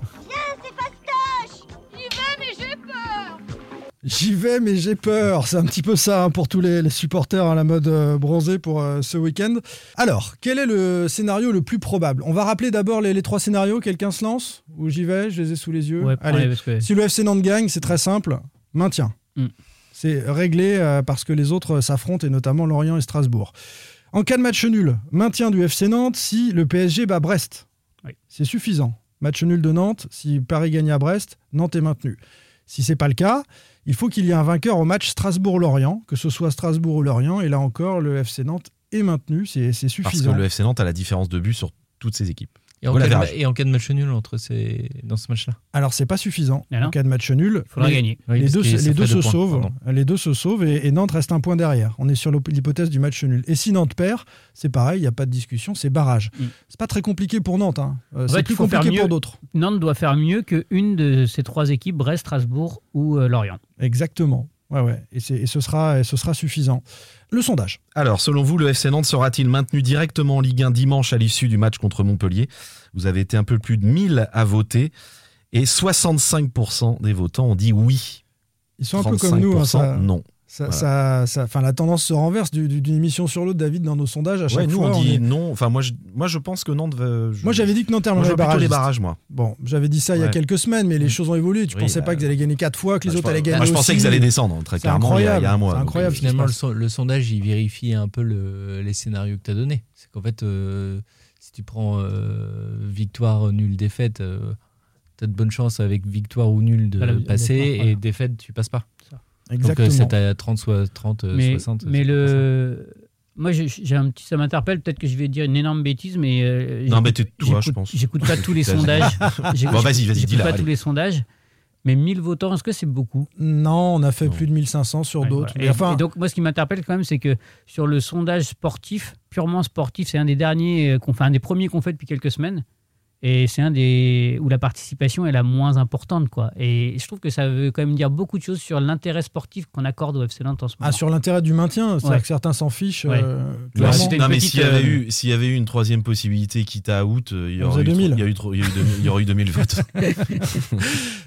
J'y vais, mais j'ai peur. C'est un petit peu ça hein, pour tous les, les supporters à la mode euh, bronzée pour euh, ce week-end. Alors, quel est le scénario le plus probable? On va rappeler d'abord les, les trois scénarios. Quelqu'un se lance Ou j'y vais? Je les ai sous les yeux. Ouais, Allez, que- si le FC Nantes gagne, c'est très simple. Maintien. Mm. C'est réglé euh, parce que les autres s'affrontent, et notamment Lorient et Strasbourg. En cas de match nul, maintien du FC Nantes si le PSG bat Brest. Oui. C'est suffisant. Match nul de Nantes, si Paris gagne à Brest, Nantes est maintenu. Si c'est pas le cas, il faut qu'il y ait un vainqueur au match Strasbourg-Lorient, que ce soit Strasbourg ou Lorient, et là encore, le FC Nantes est maintenu, c'est c'est Parce que suffisant. le FC Nantes a la différence de but sur toutes ses équipes. Et en, cas de, average. ma- et en cas de match nul entre ces, dans ce match-là. Alors c'est pas suffisant non. en cas de match nul. Il faudra les, gagner. Oui, les deux, les se sauvent. Les deux se sauvent et, et Nantes reste un point derrière. On est sur l'hypothèse du match nul. Et si Nantes perd, c'est pareil, il n'y a pas de discussion, c'est barrage. Mm. C'est pas très compliqué pour Nantes. hein. Euh, c'est plus compliqué pour d'autres. Nantes doit faire mieux qu'une de ces trois équipes, Brest, Strasbourg ou euh, Lorient. Exactement. Ouais, ouais. Et, et ce, sera, et ce sera suffisant. Le sondage. Alors, selon vous, le FC Nantes sera-t-il maintenu directement en Ligue 1 dimanche à l'issue du match contre Montpellier? Vous avez été un peu plus de 1000 à voter et 65% des votants ont dit oui. Ils sont un peu comme nous. hein, 35% ça- non. Ça, Voilà. ça- ça- enfin, la tendance se renverse du- du- d'une émission sur l'autre, David, dans nos sondages. À chaque Ouais, nous fois, on dit est- non. Enfin, moi je, moi, je pense que Nantes va. je- Moi, j'avais dit que Nantes terminerait barragiste. les barrages, moi. Bon, j'avais dit ça il y a quelques semaines, mais les choses ont évolué. Tu Oui, pensais bah, pas qu'ils allaient gagner quatre fois, que les Bah, autres allaient gagner moi, je pensais aussi. qu'ils allaient descendre, très C'est clairement, il y a- il y a un incroyable, mois, donc, incroyable. se Finalement, le, sondage, il vérifie un peu le- les scénarios que tu as donnés. C'est qu'en fait, euh, si tu prends euh, victoire, nul, défaite, tu as de bonnes chances avec victoire ou nul de le passer et défaite, tu passes pas. Exactement. Donc euh, c'est à 30, soit 30, euh, mais, 60. mais le. Moi, j'ai un petit, ça m'interpelle. Peut-être que je vais dire une énorme bêtise, mais. euh, Non, mais j'écoute- t'es- toi, je pense. J'écoute pas tous les sondages. Bon, vas-y, vas-y, j'écoute dis-la, pas allez. tous les sondages. Mais 1000 votants, est-ce que c'est beaucoup? Non, on a fait plus de 1500 sur Ouais, d'autres. voilà. Et, enfin, et donc, moi, ce qui m'interpelle quand même, c'est que sur le sondage sportif, purement sportif, c'est un des derniers, euh, qu'on fait, un des premiers qu'on fait depuis quelques semaines. Et c'est un des où la participation est la moins importante, quoi. Et je trouve que ça veut quand même dire beaucoup de choses sur l'intérêt sportif qu'on accorde au FC Nantes en ce moment. ah, sur l'intérêt du maintien, c'est-à-dire Ouais. que certains s'en fichent. Ouais. euh, Bah, non, mais s'il y, avait euh, eu, s'il y avait eu une troisième possibilité, quitte à août, il y aurait eu, 2000. il y a eu trop- il y a eu 2000 il y aurait eu 2000 votes.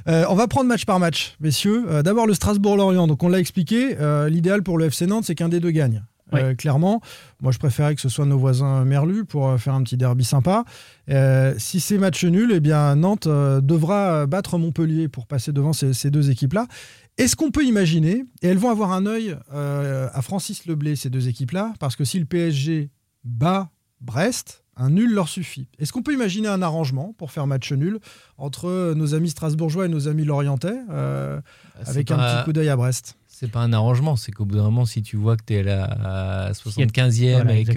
Euh, on va prendre match par match, messieurs. Euh, D'abord le Strasbourg-Lorient. Donc on l'a expliqué. euh, L'idéal pour le FC Nantes, c'est qu'un des deux gagne. Euh, clairement, moi je préférais que ce soit nos voisins Merlu pour euh, faire un petit derby sympa. Euh, si c'est match nul, eh bien Nantes devra battre Montpellier pour passer devant ces, ces deux équipes-là. Est-ce qu'on peut imaginer, et elles vont avoir un œil euh, à Francis Leblé, ces deux équipes-là, parce que si le PSG bat Brest, un nul leur suffit. Est-ce qu'on peut imaginer un arrangement pour faire match nul entre nos amis strasbourgeois et nos amis lorientais, euh, C'est avec un petit coup d'œil à Brest? C'est pas un arrangement, c'est qu'au bout d'un moment, si tu vois que tu es à y a- 75e Voilà, et que.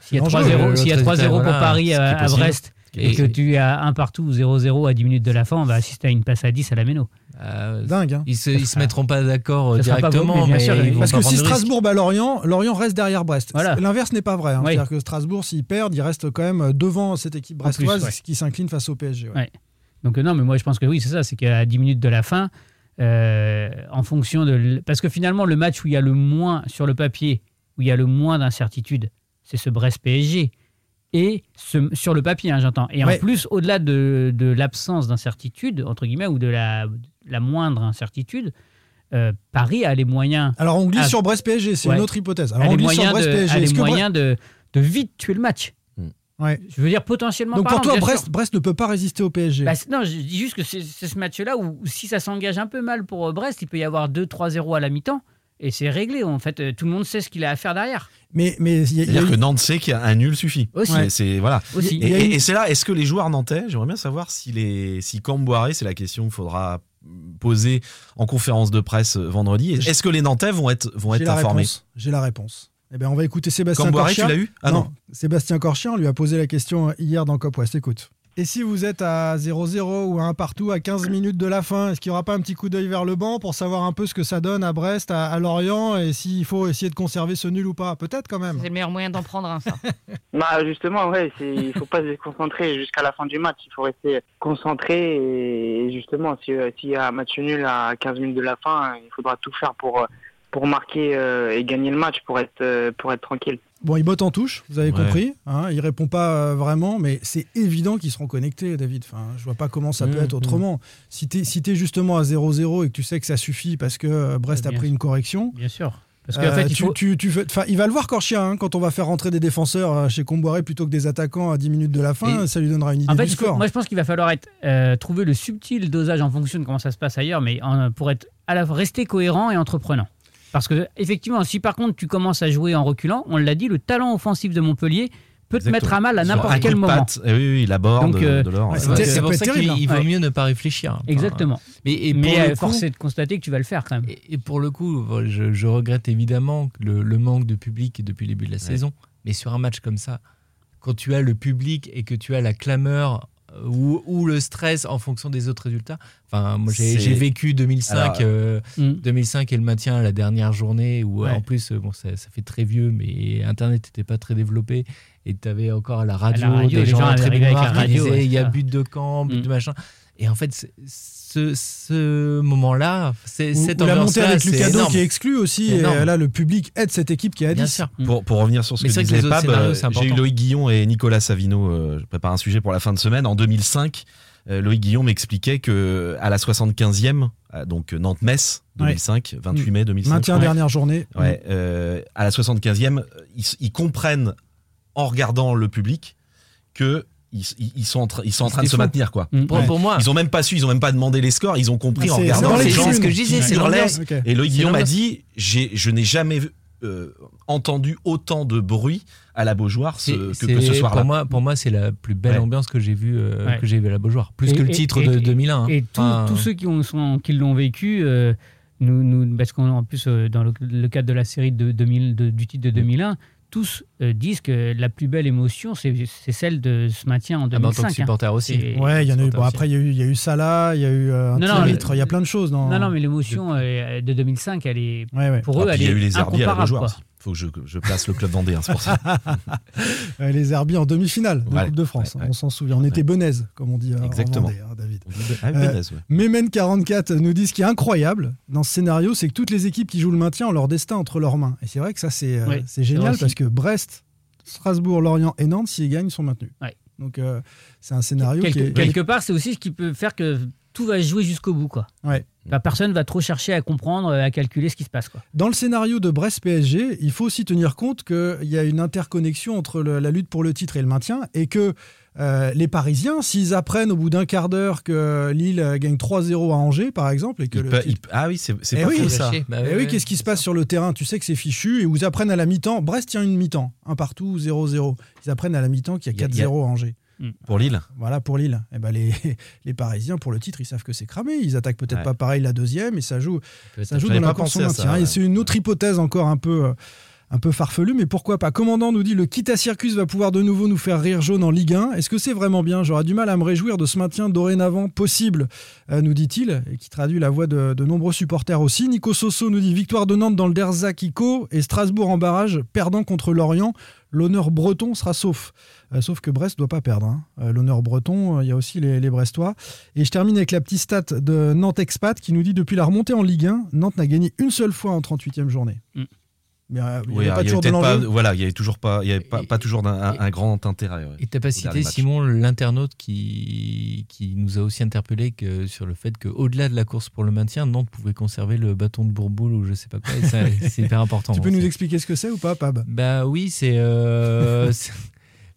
S'il y a Dangereux, 3-0 le s'il y a autre 3-0 pour Paris qui à, à. Brest et, Et- que tu à 1 partout ou 0-0 à 10 minutes de la fin, on va assister à une passe à 10 à la méno. Euh, Dingue. hein. Ils se, ils se mettront pas d'accord euh, pas directement, beau, mais bien sûr, Parce pas que si. Strasbourg bat Lorient, Lorient reste derrière Brest. Voilà. L'inverse n'est pas vrai. hein. Oui. C'est-à-dire que Strasbourg, s'ils perdent, ils restent quand même devant cette équipe plus, brestoise ouais. qui s'incline face au PSG. ouais. Ouais. Donc euh, non, mais moi je pense que oui, c'est ça, c'est qu'à 10 minutes de la fin, euh, en fonction de... Parce que finalement, le match où il y a le moins sur le papier, où il y a le moins d'incertitude, c'est ce Brest-PSG. Et ce- sur le papier, hein, j'entends. Et Ouais. en plus, au-delà de, de l'absence d'incertitude, entre guillemets, ou de la, la moindre incertitude, euh, Paris a les moyens... Alors on glisse sur Brest-PSG, c'est Ouais. une autre hypothèse. a Alors on glisse sur moyens, de, Brest-PSG. a les moyens de, de vite tuer le match. Ouais. Je veux dire potentiellement Donc pour toi, Brest, sûr. Brest ne peut pas résister au PSG. Bah, non, je dis juste que c'est ce match-là où, si ça s'engage un peu mal pour euh, Brest, il peut y avoir 2-3-0 à la mi-temps. Et c'est réglé, en fait. Euh, Tout le monde sait ce qu'il a à faire derrière. Mais mais il y a- il y a C'est-à-dire que Nantes sait qu'un nul suffit. Aussi. C'est- C'est voilà. Aussi. Et, c'est là, est-ce que les joueurs nantais, j'aimerais bien savoir si les si Camboiré, c'est la question qu'il faudra poser en conférence de presse vendredi. Est-ce que les Nantais vont être vont j'ai être la informés réponse. J'ai la réponse. Eh bien, on va écouter Sébastien Camboiré, Corchia. tu l'as eu Ah non. Sébastien Corchia, on lui a posé la question hier dans Cop West. Écoute. Et si vous êtes à 0-0 ou à un partout à 15 minutes de la fin, est-ce qu'il n'y aura pas un petit coup d'œil vers le banc pour savoir un peu ce que ça donne à Brest, à, à Lorient, et s'il faut essayer de conserver ce nul ou pas? Peut-être quand même. C'est le meilleur moyen d'en prendre un, ça. Bah justement, ouais, il faut pas se déconcentrer jusqu'à la fin du match. Il faut rester concentré et justement, si, euh, s'il y a un match nul à 15 minutes de la fin, il faudra tout faire pour euh, pour marquer euh, et gagner le match pour être euh, pour être tranquille. Bon, il botte en touche, vous avez Ouais. compris. Hein, il répond pas euh, vraiment, mais c'est évident qu'ils seront connectés, David. Enfin, je vois pas comment ça peut Mmh, être autrement. Si tu es, justement à 0-0 et que tu sais que ça suffit parce que euh, Brest a Bien pris sûr. une correction, Bien sûr. Parce qu'en euh, fait, il tu, faut... tu- tu veux- enfin, il va le voir, Corchia, hein, quand on va faire rentrer des défenseurs chez Comboiré plutôt que des attaquants à 10 minutes de la fin, Et- ça lui donnera une idée En fait, du faut- score. moi, je pense qu'il va falloir être, euh, trouver le subtil dosage en fonction de comment ça se passe ailleurs, mais en- pour être à la rester cohérent et entreprenant. Parce que effectivement, si par contre tu commences à jouer en reculant, on l'a dit, le talent offensif de Montpellier peut te mettre à mal à n'importe quel moment. patte, eh oui, oui, il aborde Donc, euh, de l'or. ouais, C'est pour ça qu'il il vaut hein. mieux ne pas réfléchir. Enfin, Exactement. Mais, et pour mais le euh, coup- force est de constater que tu vas le faire quand même. Et, et pour le coup, je, je regrette évidemment le, le manque de public depuis le début de la saison. Mais sur un match comme ça, quand tu as le public et que tu as la clameur euh, ou, ou le stress en fonction des autres résultats. Enfin, moi j'ai vécu 2005, Alors, euh, Mm. 2005 et le maintien à la dernière journée où euh, Ouais. en plus, euh, bon, ça, ça fait très vieux, mais Internet n'était pas très développé et tu avais encore à la radio, radio, des gens gens à la avec la radio, il y a but de camp, but de machin. Et en fait, ce, ce moment-là, c'est cette la montée avec Lucado qui est exclu aussi. Et énorme. là, le public aide cette équipe qui est à 10. Bien sûr. Pour, pour revenir sur ce Mais que disait Pab, euh, j'ai eu. Loïc Guillon et Nicolas Savino, euh, je prépare un sujet pour la fin de semaine. En 2005, euh, Loïc Guillon m'expliquait que à la 75e, euh, donc Nantes-Metz, 2005, 28 mai 2005. Maintien ouais. dernière journée. Ouais, euh, à la 75e, euh, ils, ils comprennent en regardant le public que ils, sont en, train- ils sont en train de se maintenir quoi. Mm. Pour, Ouais. pour moi, Ils ont même pas su, ils ont même pas demandé les scores, ils ont compris Ah, en regardant les gens. c'est ce que je disais, c'est l'ambiance. Et Loïc Guillon m'a dit j'ai, je n'ai jamais vu, euh, entendu autant de bruit à la Beaujoire ce- que, ce soir-là. Pour moi, pour moi c'est la plus belle Ouais. ambiance que j'ai vue euh, Ouais. que j'ai vue à la Beaujoire. Plus Et- que le et- titre et- de et- 2001. hein. Et tous- Enfin, tous ceux qui, ont, sont- qui l'ont vécu, euh, nous, nous, parce qu'en plus, euh, dans le, le cadre de la série de 2000, de- du titre de 2001, tous euh, disent que la plus belle émotion, c'est c'est celle de ce maintien en ah bah, en 2005. tant que hein. supporter aussi. Et- Ouais, il y en a eu. Bon, après, il y a eu, il y a eu Salah, il y a eu euh, un Non, il y a plein de choses. Dans... Non, non, mais l'émotion euh, de 2005, elle est, Ouais, ouais. pour eux, Ah, elle il y a est eu les Herbiers à la Faut que je, je place le club vendéen, c'est pour ça. Les Herbiers en demi-finale de Ouais, Coupe de France. ouais, ouais. On s'en souvient. On était benaise, comme on dit euh, en Exactement. Vendée, hein, David. Ah, Euh, Benez, ouais. Memen44 nous dit ce qui est incroyable dans ce scénario, c'est que toutes les équipes qui jouent le maintien ont leur destin entre leurs mains. Et c'est vrai que ça, c'est euh, génial parce que Brest, Strasbourg, Lorient et Nantes, s'ils gagnent, sont maintenus. Ouais. Donc, euh, c'est un scénario Quelque, qui est. quelque part, c'est aussi ce qui peut faire que tout va se jouer jusqu'au bout. Quoi. Ouais. La personne va trop chercher à comprendre, à calculer ce qui se passe. Quoi. Dans le scénario de Brest-PSG, il faut aussi tenir compte qu'il y a une interconnexion entre le- la lutte pour le titre et le maintien et que euh, les Parisiens, s'ils apprennent au bout d'un quart d'heure que Lille euh, gagne 3-0 à Angers, par exemple, et que Il le peut- titre- il- ah oui, c'est c'est Eh pas oui, faux c'est ça. Bah Eh oui, ouais. qu'est-ce qui se passe sur le terrain? Tu sais que c'est fichu et vous apprennent à la mi-temps. Brest tient une mi-temps, un partout, 0-0. Ils apprennent à la mi-temps qu'il a y a- 4-0 à Angers. Pour Lille Voilà pour Lille. Eh ben les, les Parisiens, pour le titre, ils savent que c'est cramé. Ils attaquent peut-être Ouais. pas pareil la deuxième et ça joue, ça joue dans la course à maintien. Et c'est une autre hypothèse encore un peu, euh, un peu farfelue, mais pourquoi pas Commandant nous dit le Kita Circus va pouvoir de nouveau nous faire rire jaune en Ligue 1. Est-ce que c'est vraiment bien? J'aurais du mal à me réjouir de ce maintien dorénavant possible, euh, nous dit-il, et qui traduit la voix de, de nombreux supporters aussi. Nico Soso nous dit victoire de Nantes dans le Derzak ICO et Strasbourg en barrage, perdant contre Lorient. L'honneur breton sera sauf. Euh, sauf que Brest doit pas perdre. hein. Euh, L'honneur breton, euh, il y a aussi les, les Brestois. Et je termine avec la petite stat de Nantes Expat qui nous dit depuis la remontée en Ligue 1, Nantes n'a gagné une seule fois en 38e journée. Mm. Mais euh, il n'y Oui, avait pas toujours de pas, voilà, il y avait toujours pas, il y avait pas, Et- pas toujours un, un grand intérêt. ouais. Et t'as pas Au cité. Simon, l'internaute qui, qui nous a aussi interpellé que, sur le fait qu'au-delà de la course pour le maintien, Nantes pouvait conserver le bâton de Bourboule ou je sais pas quoi. c'est hyper important. Tu peux hein, nous expliquer ce que c'est ou pas, Pab? Bah oui, c'est. euh, c'est-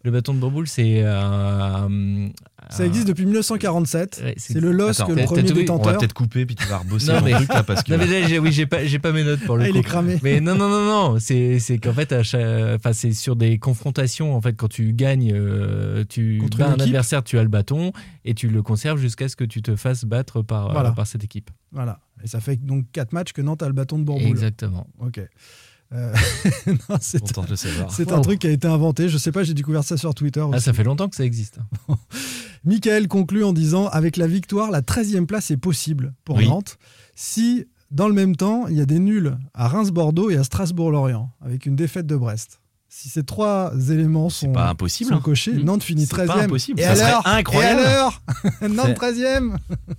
le bâton de Bourboule, c'est. euh, Ça un- existe depuis 1947. Ouais, c'est le LOSC, Attends, le premier vu On va détenteur. peut-être couper, puis tu vas rebosser Non, mais- truc là parce que. Non, mais là, j'ai- oui, j'ai pas, mes notes pour le Ah, coup. il est cramé. Mais non, non, non, non. C'est, qu'en fait, chaque- enfin, c'est sur des confrontations. En fait, quand tu gagnes, euh, tu Contre bats un adversaire, tu as le bâton et tu le conserves jusqu'à ce que tu te fasses battre par, euh, par cette équipe. Voilà. Et ça fait donc 4 matchs que Nantes a le bâton de Bourboule. Exactement. Ok. Euh, c'est un truc qui a été inventé. Je sais pas, j'ai découvert ça sur Twitter. Ah, ça fait longtemps que ça existe. Michael conclut en disant Avec la victoire, la 13e place est possible pour Oui. Nantes. Si, dans le même temps, il y a des nuls à Reims-Bordeaux et à Strasbourg-Lorient, avec une défaite de Brest. Si ces trois éléments sont, pas impossible, sont hein. cochés, Mm. Nantes finit C'est 13e. pas impossible, Et ça serait alors incroyable. Et alors Nantes C'est- 13e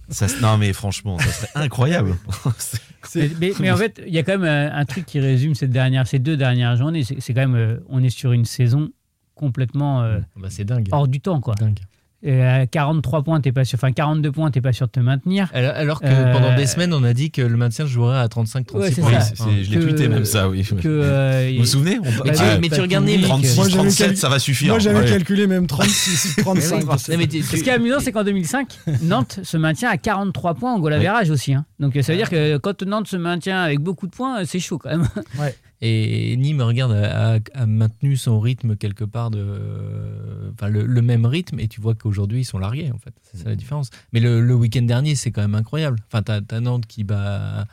Ça, se- non mais franchement, ça serait incroyable. C'est- Mais, mais- mais en fait, il y a quand même un, un truc qui résume cette dernière, ces deux dernières journées. C'est c'est quand même, euh, on est sur une saison complètement euh, Bah, dingue. hors du temps. Quoi. dingue. Et à 43 points, t'es pas sûr, enfin 42 points, t'es pas sûr de te maintenir. Alors, que Euh, pendant des semaines, on a dit que le maintien se jouerait à 35-36 Ouais, points. c'est- c'est- je l'ai tweeté même ça, oui. Que, euh, Vous vous souvenez On- Mais tu- Ouais, mais tu mis. 36, Moi, j'avais 37, calculé- ça va suffire. Moi, j'avais Ouais. calculé même 36, 35. Non, mais tu- Ce tu- qui est amusant, c'est qu'en 2005, Nantes se maintient à 43 points en goal average aussi. hein. Donc ça veut dire que quand Nantes se maintient avec beaucoup de points, c'est chaud quand même. Et Nîmes, regarde, a, maintenu son rythme quelque part de. Enfin, le, le même rythme, et tu vois qu'aujourd'hui, ils sont largués, en fait. C'est ça la différence. Mais le, le week-end dernier, c'est quand même incroyable. Enfin, t'as as Nantes qui bat.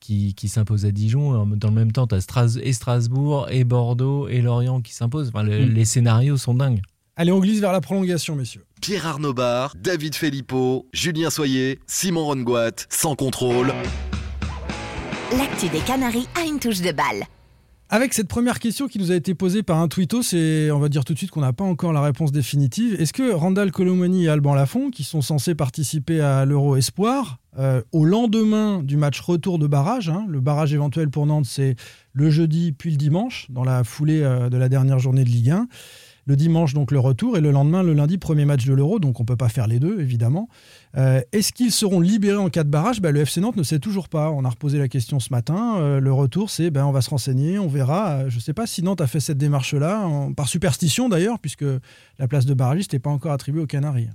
Qui, qui s'impose à Dijon. Dans le même temps, tu as et Strasbourg, et Bordeaux, et Lorient qui s'imposent. Enfin, le- Mm. Les scénarios sont dingues. Allez, on glisse vers la prolongation, messieurs. Pierre Arnaud Bar, David Filippo, Julien Soyer, Simon Rongoat, sans contrôle. L'actu des Canaries a une touche de balle. Avec cette première question qui nous a été posée par un tweeto, c'est, on va dire tout de suite qu'on n'a pas encore la réponse définitive. Est-ce que Randall Colomani et Alban Lafont, qui sont censés participer à l'Euro Espoir, euh, au lendemain du match retour de barrage, hein, le barrage éventuel pour Nantes, c'est le jeudi puis le dimanche, dans la foulée euh, de la dernière journée de Ligue 1. Le dimanche, donc le retour, et le lendemain, le lundi, premier match de l'Euro, donc on ne peut pas faire les deux, évidemment. Euh, Est-ce qu'ils seront libérés en cas de barrage? Bah, Le FC Nantes ne sait toujours pas. On a reposé la question ce matin. Euh, le retour, c'est ben, on va se renseigner, on verra. Euh, Je ne sais pas si Nantes a fait cette démarche-là, par superstition d'ailleurs, puisque la place de barragiste n'est pas encore attribuée aux Canaries.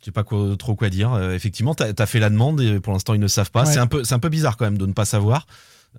Je sais pas quoi- trop quoi dire. Euh, effectivement, tu as, fait la demande et pour l'instant, ils ne savent pas. Ouais. C'est un, peu- c'est un peu bizarre quand même de ne pas savoir.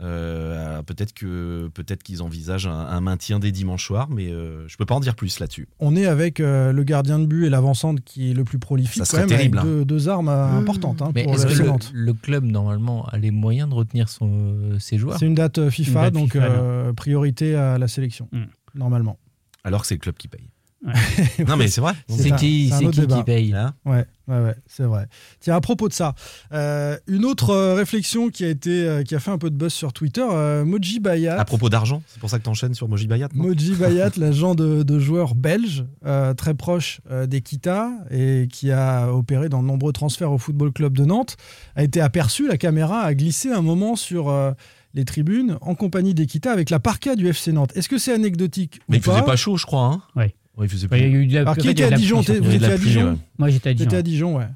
Euh, peut-être que peut-être qu'ils envisagent un, un maintien des dimanches soirs, mais euh, je peux pas en dire plus là-dessus. On est avec euh, le gardien de but et l'avant-centre qui est le plus prolifique, Ça quand serait même, terrible, avec hein. deux, deux armes euh, Mmh. importantes hein, Mais pour est-ce que le, club, normalement, a les moyens de retenir son, euh, ses joueurs? C'est une date FIFA, date donc FIFA, euh, priorité à la sélection, Mm. normalement. Alors que c'est le club qui paye. Ouais. non mais c'est vrai. C'est qui, c'est un qui débat. qui paye Hein Ouais, ouais, ouais, c'est vrai. Tiens, à propos de ça, euh, une autre euh, réflexion qui a été, euh, qui a fait un peu de buzz sur Twitter, euh, Moji Bayat. À propos d'argent, c'est pour ça que tu enchaînes sur Moji Bayat. Moji Bayat, l'agent de, de joueurs belges, euh, très proche euh, d'Equita et qui a opéré dans de nombreux transferts au Football Club de Nantes, a été aperçu, la caméra a glissé un moment sur euh, les tribunes en compagnie d'Equita avec la parka du FC Nantes. Est-ce que c'est anecdotique Mais ou il faisait pas pas chaud, je crois. Hein Ouais. Ouais, il faisait Ouais, il y a plus. eu de la- Alors, qui était a à Dijon. Vous étiez à Dijon ouais. Moi, j'étais à Dijon. à Dijon, ouais.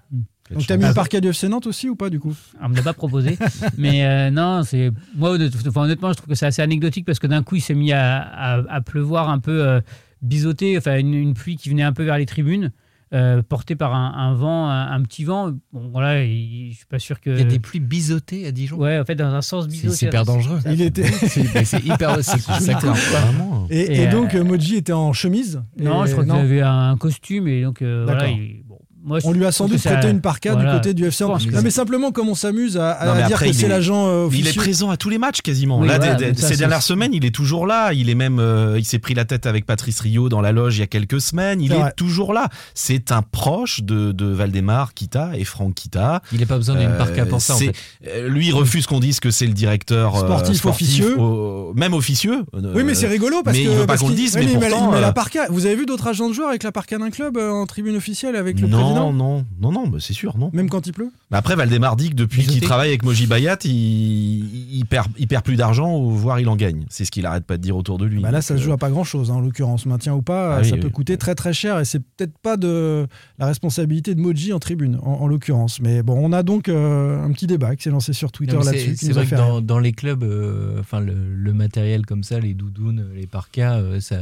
Quelle Donc t'as mis Ah, une parka du FC Nantes aussi ou pas du coup? On me l'a pas proposé. mais euh, non, c'est moi enfin, honnêtement, je trouve que c'est assez anecdotique parce que d'un coup, il s'est mis à, à- à pleuvoir un peu euh, biseauté, enfin une, une pluie qui venait un peu vers les tribunes, euh, portée par un, un vent, un, un petit vent. Bon, voilà, je suis pas sûr que. Il y a des pluies biseautées à Dijon Ouais, en fait, dans un sens C'est biseauté. super dangereux. Il était... C'est c'est hyper. C'est vraiment. Et, Et, et donc euh, Moji était en chemise Non, et- je crois qu'il avait un costume et donc euh, voilà. Il- moi, je On lui a sans doute ça- prêté une parka voilà, du côté du FC Non, mais simplement comme on s'amuse à, à Non, mais dire après, que il c'est est- l'agent euh, il est présent à tous les matchs quasiment. Oui, Là, voilà, des- donc des- ça, ces dernières semaines, il est toujours là. Il est même, euh, il s'est pris la tête avec Patrice Rio dans la loge il y a quelques semaines. Il est toujours là. C'est un proche de, de Valdemar Kita et Franck Kita. Il n'a pas besoin d'une Euh, parka pour ça, en fait. euh, Lui, il refuse qu'on dise que c'est le directeur euh, Sportif officieux. au- même officieux. Euh, Oui, mais c'est rigolo parce mais que. il veut pas qu'on le dise, mais il met la- pourtant, la euh, parka. Vous avez vu d'autres agents de joueurs avec la parka d'un club euh, en tribune officielle avec le président non, non, non, bah, c'est sûr, non. Même quand il pleut? Mais après, Valdemar dit que depuis qu'il travaille avec Moji Bayat, il, il perd, il perd plus d'argent, ou voire il en gagne. C'est ce qu'il arrête pas de dire autour de lui. Bah là, ça se euh, joue à pas grand chose, en l'occurrence. Maintien ou pas, Ah ça oui. peut coûter très très cher et c'est peut-être pas de la responsabilité de Moji en tribune, en, en l'occurrence. Mais bon, on a donc euh, un petit débat qui s'est lancé sur Twitter Non, là-dessus. C'est vrai que dans, les clubs, euh, enfin le, le matériel comme ça, les doudounes, les parkas, euh, ça,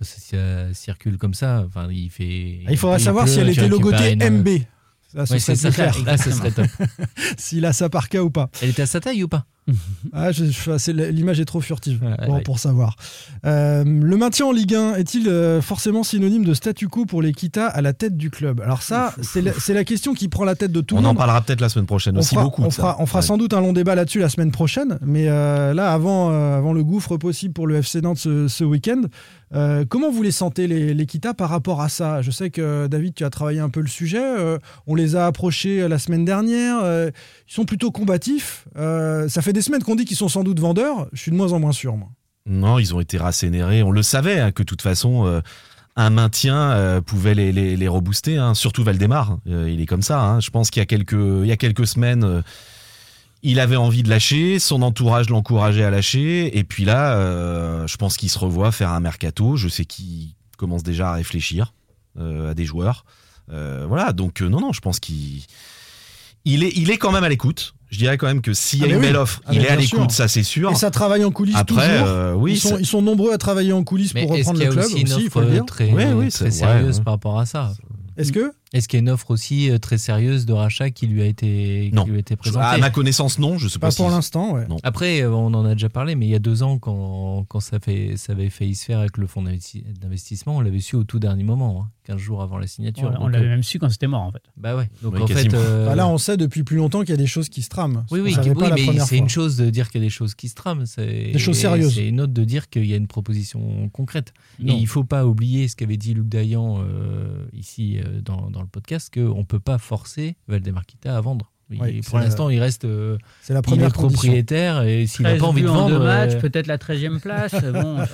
enfin, ça, ça circule comme ça. Enfin, il fait. Ah, il faudrait savoir pleut, si elle était logotée MB. Ça, ce Ouais, serait c'est plus ça. clair. Là, ce serait top. S'il a sa parka ou pas. Elle était à sa taille ou pas? Ah, je- je- c'est- L'image est trop furtive Ouais, bon, ouais. pour savoir. Euh, le maintien en Ligue 1 est-il euh, forcément synonyme de statu quo pour les Kita à la tête du club? Alors ça, c'est la, c'est la question qui prend la tête de tout on le en monde. parlera peut-être la semaine prochaine On aussi fera, beaucoup. on fera, on fera Ouais. sans doute un long débat là-dessus la semaine prochaine, mais euh, là, avant, euh, avant le gouffre possible pour le FC Nantes ce, ce week-end, euh, comment vous les sentez, les, les Kita, par rapport à ça? Je sais que, David, tu as travaillé un peu le sujet. euh, on les a approchés la semaine dernière. euh, ils sont plutôt combatifs. euh, ça fait des semaines qu'on dit qu'ils sont sans doute vendeurs. Je suis de moins en moins sûr, moi. Non, ils ont été rassénérés. On le savait hein, que de toute façon, euh, un maintien euh, pouvait les, les, rebooster. hein. Surtout Valdemar, Euh, il est comme ça. hein. Je pense qu'il y a quelques, il y a quelques semaines, il avait envie de lâcher. Son entourage l'encourageait à lâcher. Et puis là, je pense qu'il se revoit faire un mercato. Je sais qu'il commence déjà à réfléchir à des joueurs. Voilà. Donc non, non, je pense qu'il il est, il est quand même à l'écoute. Je dirais quand même que s'il y a Ah, une oui. belle offre, Ah, il est à l'écoute, ça c'est sûr. Et ça travaille en coulisses Après, toujours. euh, oui, ils, sont, ça- ils sont nombreux à travailler en coulisses Mais pour reprendre le a club aussi une aussi, il faut offre le dire. très, Oui, très sérieuse ouais. par rapport à ça Est-ce que Est-ce qu'il y a une offre aussi euh, très sérieuse de rachat qui lui a été, Non. qui lui a été présentée À ma connaissance, non. Je sais pas, Pas pour l'instant, ouais. Non. Après, euh, on en a déjà parlé, mais il y a deux ans, quand, quand ça, fait, ça avait failli se faire avec le fonds d'investi- d'investissement, on l'avait su au tout dernier moment, hein, 15 jours avant la signature. Ouais, on l'avait euh, même su quand c'était mort en fait. Bah ouais. Donc Oui, en fait, euh, Bah là, on sait depuis plus longtemps qu'il y a des choses qui se trament. oui, oui, oui, mais c'est une chose de dire qu'il y a des choses qui se trament. c'est- Des choses sérieuses. C'est une autre de dire qu'il y a une proposition concrète. Non. Et il faut pas oublier ce qu'avait dit Luc Dayan euh, ici euh, dans, dans le podcast, qu'on ne peut pas forcer Valdemar Kita à vendre. Il- Oui, pour l'instant, il reste euh, C'est la il première est propriétaire et s'il n'a 13 pas envie de buts en vendre. deux matchs, euh, peut-être la 13e place. Bon, euh,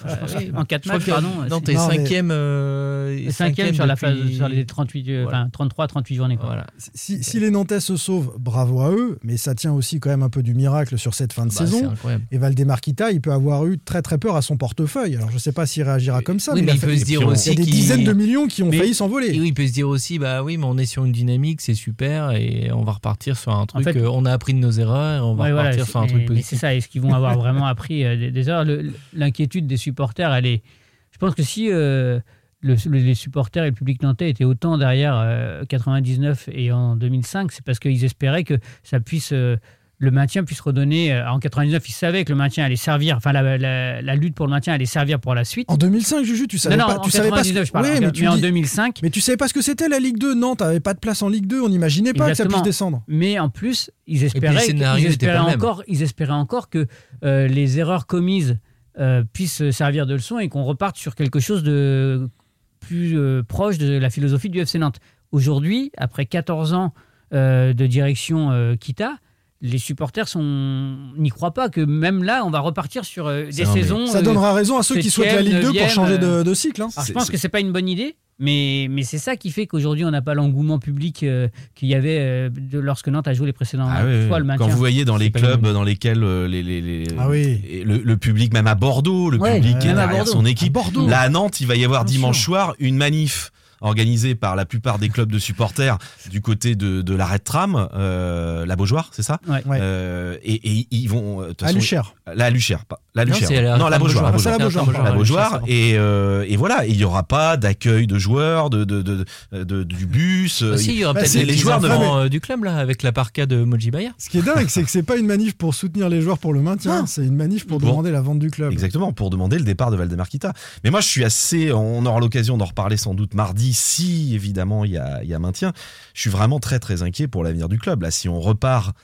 en 4 je crois matchs, pardon. Non, t'es Non, mais- cinquième. euh, c'est cinquième sur, la depuis- sur les 38, euh, Voilà. enfin, 33, 38 journées. Quoi. Voilà. Si, si les Nantais se sauvent, bravo à eux, mais ça tient aussi quand même un peu du miracle sur cette fin de Bah, saison. Et Valdemar Kita, il peut avoir eu très très peur à son portefeuille. Alors je ne sais pas s'il réagira comme ça, Oui, mais, mais il, peut se dire il y a aussi des dizaines de millions qui ont failli s'envoler. Oui, il peut se dire aussi, bah oui, mais on est sur une dynamique, c'est super, et on va repartir sur un truc. fait- euh, on a appris de nos erreurs, et on va Ouais, voilà, repartir c'est- sur un truc mais positif. c'est ça. Est-ce qu'ils vont avoir vraiment appris euh, des, erreurs? L'inquiétude des supporters, elle est. Je pense que si euh, le- le- les supporters et le public nantais étaient autant derrière euh, 99 et en 2005, c'est parce qu'ils espéraient que ça puisse. Le maintien puisse redonner. euh, en 99, ils savaient que le maintien allait servir. Enfin, la, la- la lutte pour le maintien allait servir pour la suite. En 2005, Juju, tu savais non, non, pas, en tu savais pas ce 99, que- je parle. Ouais, mais, mais, tu en dis- 2005, mais tu savais pas ce que c'était la Ligue 2. Nantes avait pas de place en Ligue 2. On n'imaginait pas que ça puisse descendre. Mais en plus, ils espéraient, ils espéraient le même. encore, ils espéraient encore que euh, les erreurs commises euh, puissent servir de leçon et qu'on reparte sur quelque chose de plus euh, proche de la philosophie du FC Nantes. Aujourd'hui, après 14 ans euh, de direction euh, Kita, les supporters sont n'y croient pas que même là, on va repartir sur euh, des saisons. Ça euh, donnera raison à ceux qui souhaitent la Ligue 2 pour changer de, euh, de cycle. hein. alors, je pense que c'est pas une bonne idée, mais, mais c'est ça qui fait qu'aujourd'hui on n'a pas l'engouement public euh, qu'il y avait euh, de, lorsque Nantes a joué les précédents Ah oui, fois le maintien. Quand vous voyez dans les clubs dans lesquels euh, les, les- les- Ah oui. le, le public, même à Bordeaux, le Ouais, public est derrière Bordeaux. son équipe. À Bordeaux. Là à Nantes, il va y avoir Bien dimanche sûr. soir une manif organisée par la plupart des clubs de supporters du côté de, de l'arrêt de tram, euh, la Beaujoire, c'est ça Ouais. Euh, et, et ils vont. euh, À Luchère. La Luchère, pas la Non, Luchère. c'est la- non, la la Beaujoire. Beaujoire. Ah, c'est la Beaujoire. Beaujoire. La Ah, Beaujoire Luchère, et, euh, et voilà, il y aura pas d'accueil de joueurs, de, de, de, de- du bus. Ah, si, il y aura Bah, peut-être les joueurs devant- euh, du club là, avec la parka de Moji Bayer. Ce qui est dingue, c'est que c'est pas une manif pour soutenir les joueurs pour le maintien, Non. c'est une manif pour Bon. demander la vente du club. Exactement, pour demander le départ de Valdemar Kita. Mais moi, je suis assez. On aura l'occasion d'en reparler sans doute mardi, si évidemment il y a, maintien. Je suis vraiment très très inquiet pour l'avenir du club. Là, si on repart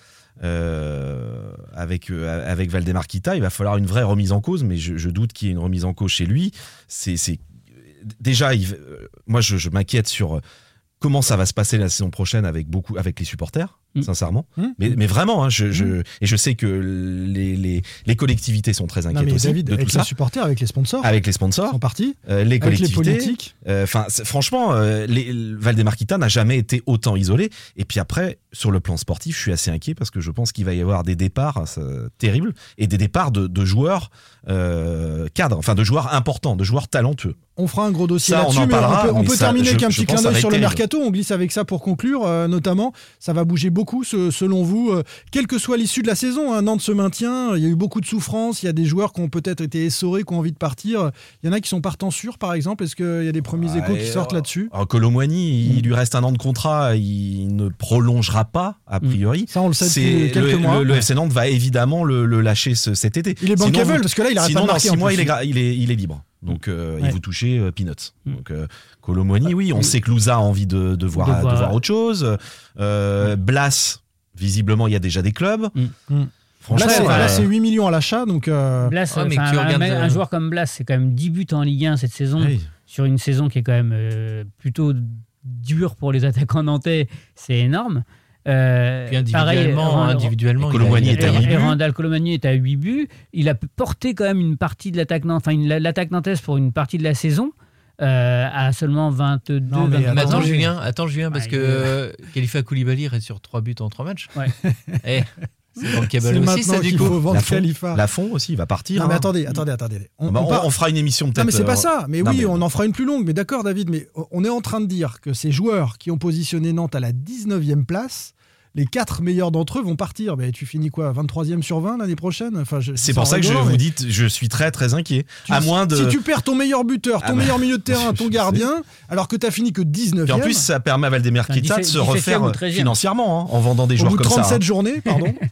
euh, avec euh, avec Valdemar Kita, il va falloir une vraie remise en cause. Mais je, doute qu'il y ait une remise en cause chez lui. C'est déjà, euh, moi, je, je m'inquiète sur comment ça va se passer la saison prochaine avec beaucoup avec les supporters, Mm. sincèrement. Mm. Mais, mais vraiment, hein, je, je- et je sais que les, les, les collectivités sont très Non inquiètes mais aussi David, de avec tout les ça. supporters, avec les sponsors, Avec les sponsors, sont partis, euh, les avec les collectivités. politiques. Euh, Enfin, c'est- franchement, euh, les, Valdemar Kita n'a jamais été autant isolé. Et puis après, sur le plan sportif, je suis assez inquiet parce que je pense qu'il va y avoir des départs terribles et des départs de, de joueurs euh, cadres, enfin de joueurs importants, de joueurs talentueux. On fera un gros dossier là-dessus, mais on peut, on peut ça, terminer un je petit clin d'œil sur le mercato. On glisse avec ça pour conclure, euh, notamment. Ça va bouger beaucoup, ce- selon vous, euh, quelle que soit l'issue de la saison. hein, Nantes se maintient. Il y a eu beaucoup de souffrance. Il y a des joueurs qui ont peut-être été essorés, qui ont envie de partir. Il y en a qui sont partants sûrs, par exemple. Est-ce qu'il y a des premiers échos qui sortent euh, là-dessus? Alors Colomboigny, il lui reste un an de contrat, il ne prolongera pas a priori. Ça, on le sait C'est depuis quelques le, mois. le- le Ouais. FC Nantes va évidemment le, le lâcher ce- cet été. Il est Sinon, bankable vous- parce que là, il arrête Sinon, dans marquer. six en mois, plus. il est, il est, il est libre. Donc, euh, Ouais. il vous touchez euh, peanuts. Mm. Donc, euh, Colomboigny, oui, on sait que Louza a envie de, de voir, De de voir- voir autre chose. Euh, Blas, visiblement, il y a déjà des clubs. Mm. Mm. Franchement, Là, c'est- euh, là, c'est 8 millions à l'achat. Donc, euh, Blas, Ouais, mais un, euh, un joueur comme Blas, c'est quand même 10 buts en Ligue 1 cette saison, oui. sur une saison qui est quand même euh, plutôt dure pour les attaquants nantais, c'est énorme. Euh, Puis individuellement, pareil, individuellement, est à Et, huit et buts. Randall Colomani est à 8 buts. Il a porté quand même une partie de l'attaque nantes, enfin l'attaque nantaise pour une partie de la saison euh, à seulement 22, Non, mais 23 Mais attends ans. Julien, attends Julien, parce Ouais, que est- euh, Khalifa Koulibaly reste sur 3 buts en 3 matchs. Ouais. Eh, c'est aussi maintenant ça du qu'il coup. faut vendre Khalifa. Lafont aussi, il va partir. Non, mais hein. attendez, attendez, attendez. On, Bah, on on, part- on fera une émission peut-être. Non, mais c'est pas euh, ça. Mais non, oui, mais- on en fera une plus longue. Mais d'accord, David, mais on est en train de dire que ces joueurs qui ont positionné Nantes à la 19e place, les quatre meilleurs d'entre eux vont partir. Mais tu finis quoi 23e sur 20 l'année prochaine? Enfin, je- C'est pour ça que je vous dis, je suis très très inquiet. tu- à moins de. Si tu perds ton meilleur buteur, ton Ah bah, meilleur milieu de terrain, ton sais. gardien, alors que tu as fini que 19e. Puis en plus, ça permet à Valdemar Enfin, Kita de 17, se 17e refaire 13e. financièrement hein, en vendant des au joueurs bout de comme 37 ça. hein. journées, pardon.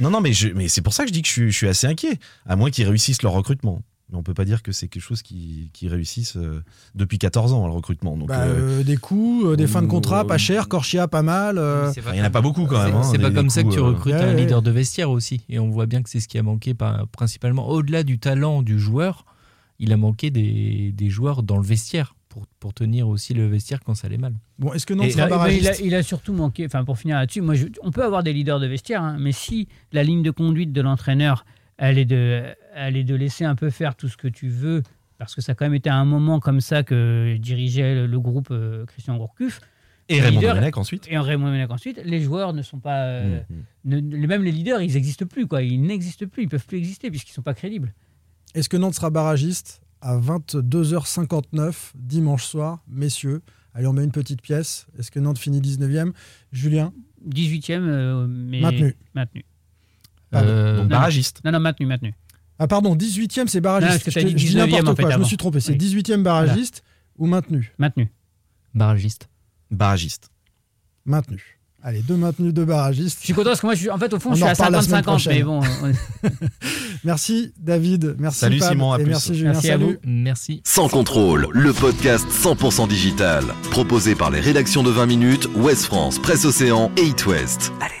Non, non, mais, je- mais c'est pour ça que je dis que je suis assez inquiet. À moins qu'ils réussissent leur recrutement. Mais on peut pas dire que c'est quelque chose qui, qui réussisse euh, depuis 14 ans, le recrutement. Donc, Bah, euh, euh, des coups, euh, des fins de contrat euh, pas cher, Corchia pas mal. euh, il y en a pas beaucoup quand même. hein, C'est pas des comme ça que tu recrutes Ouais, un leader de vestiaire aussi. Et on voit bien que c'est ce qui a manqué principalement. Au-delà du talent du joueur, il a manqué des, des joueurs dans le vestiaire pour, pour tenir aussi le vestiaire quand ça allait mal. Bon, est-ce que mais il, a, barragiste il a surtout manqué, enfin pour finir là-dessus, moi je- on peut avoir des leaders de vestiaire, hein, mais si la ligne de conduite de l'entraîneur, elle est, de, elle est de laisser un peu faire tout ce que tu veux, parce que ça a quand même été à un moment comme ça que dirigeait le, le groupe euh, Christian Gourcuff. Et Raymond Domenech ensuite. Et Raymond Domenech ensuite, les joueurs ne sont pas. euh, Mhm. ne- même les leaders, ils n'existent plus, quoi. Ils n'existent plus, ils peuvent plus exister puisqu'ils ne sont pas crédibles. Est-ce que Nantes sera barragiste à 22h59 dimanche soir, messieurs? Allez, on met une petite pièce. Est-ce que Nantes finit 19e Julien? 18e, euh, mais. Maintenu. Maintenu. Euh, non. barragiste. Non, non, maintenu, maintenu. Ah pardon, 18e c'est Non, barragiste. parce que je t'as te- dit je dis 19e, n'importe en fait, quoi, je me avant. suis trompé. C'est Oui. 18e barragiste ou maintenu Maintenu. barragiste. Barragiste. Maintenu. Allez, deux maintenus, deux barragistes. Je suis content parce que moi, je suis, en fait, au fond, On je suis en à reparle la semaine 50-50, mais prochaine. bon. on- Merci David, merci Salut, Simon, à et plus. merci Julien. Merci à salut. vous. Merci. Sans contrôle, le podcast 100% digital. Proposé par les rédactions de 20 minutes, Ouest France, Presse Océan et It West. Allez,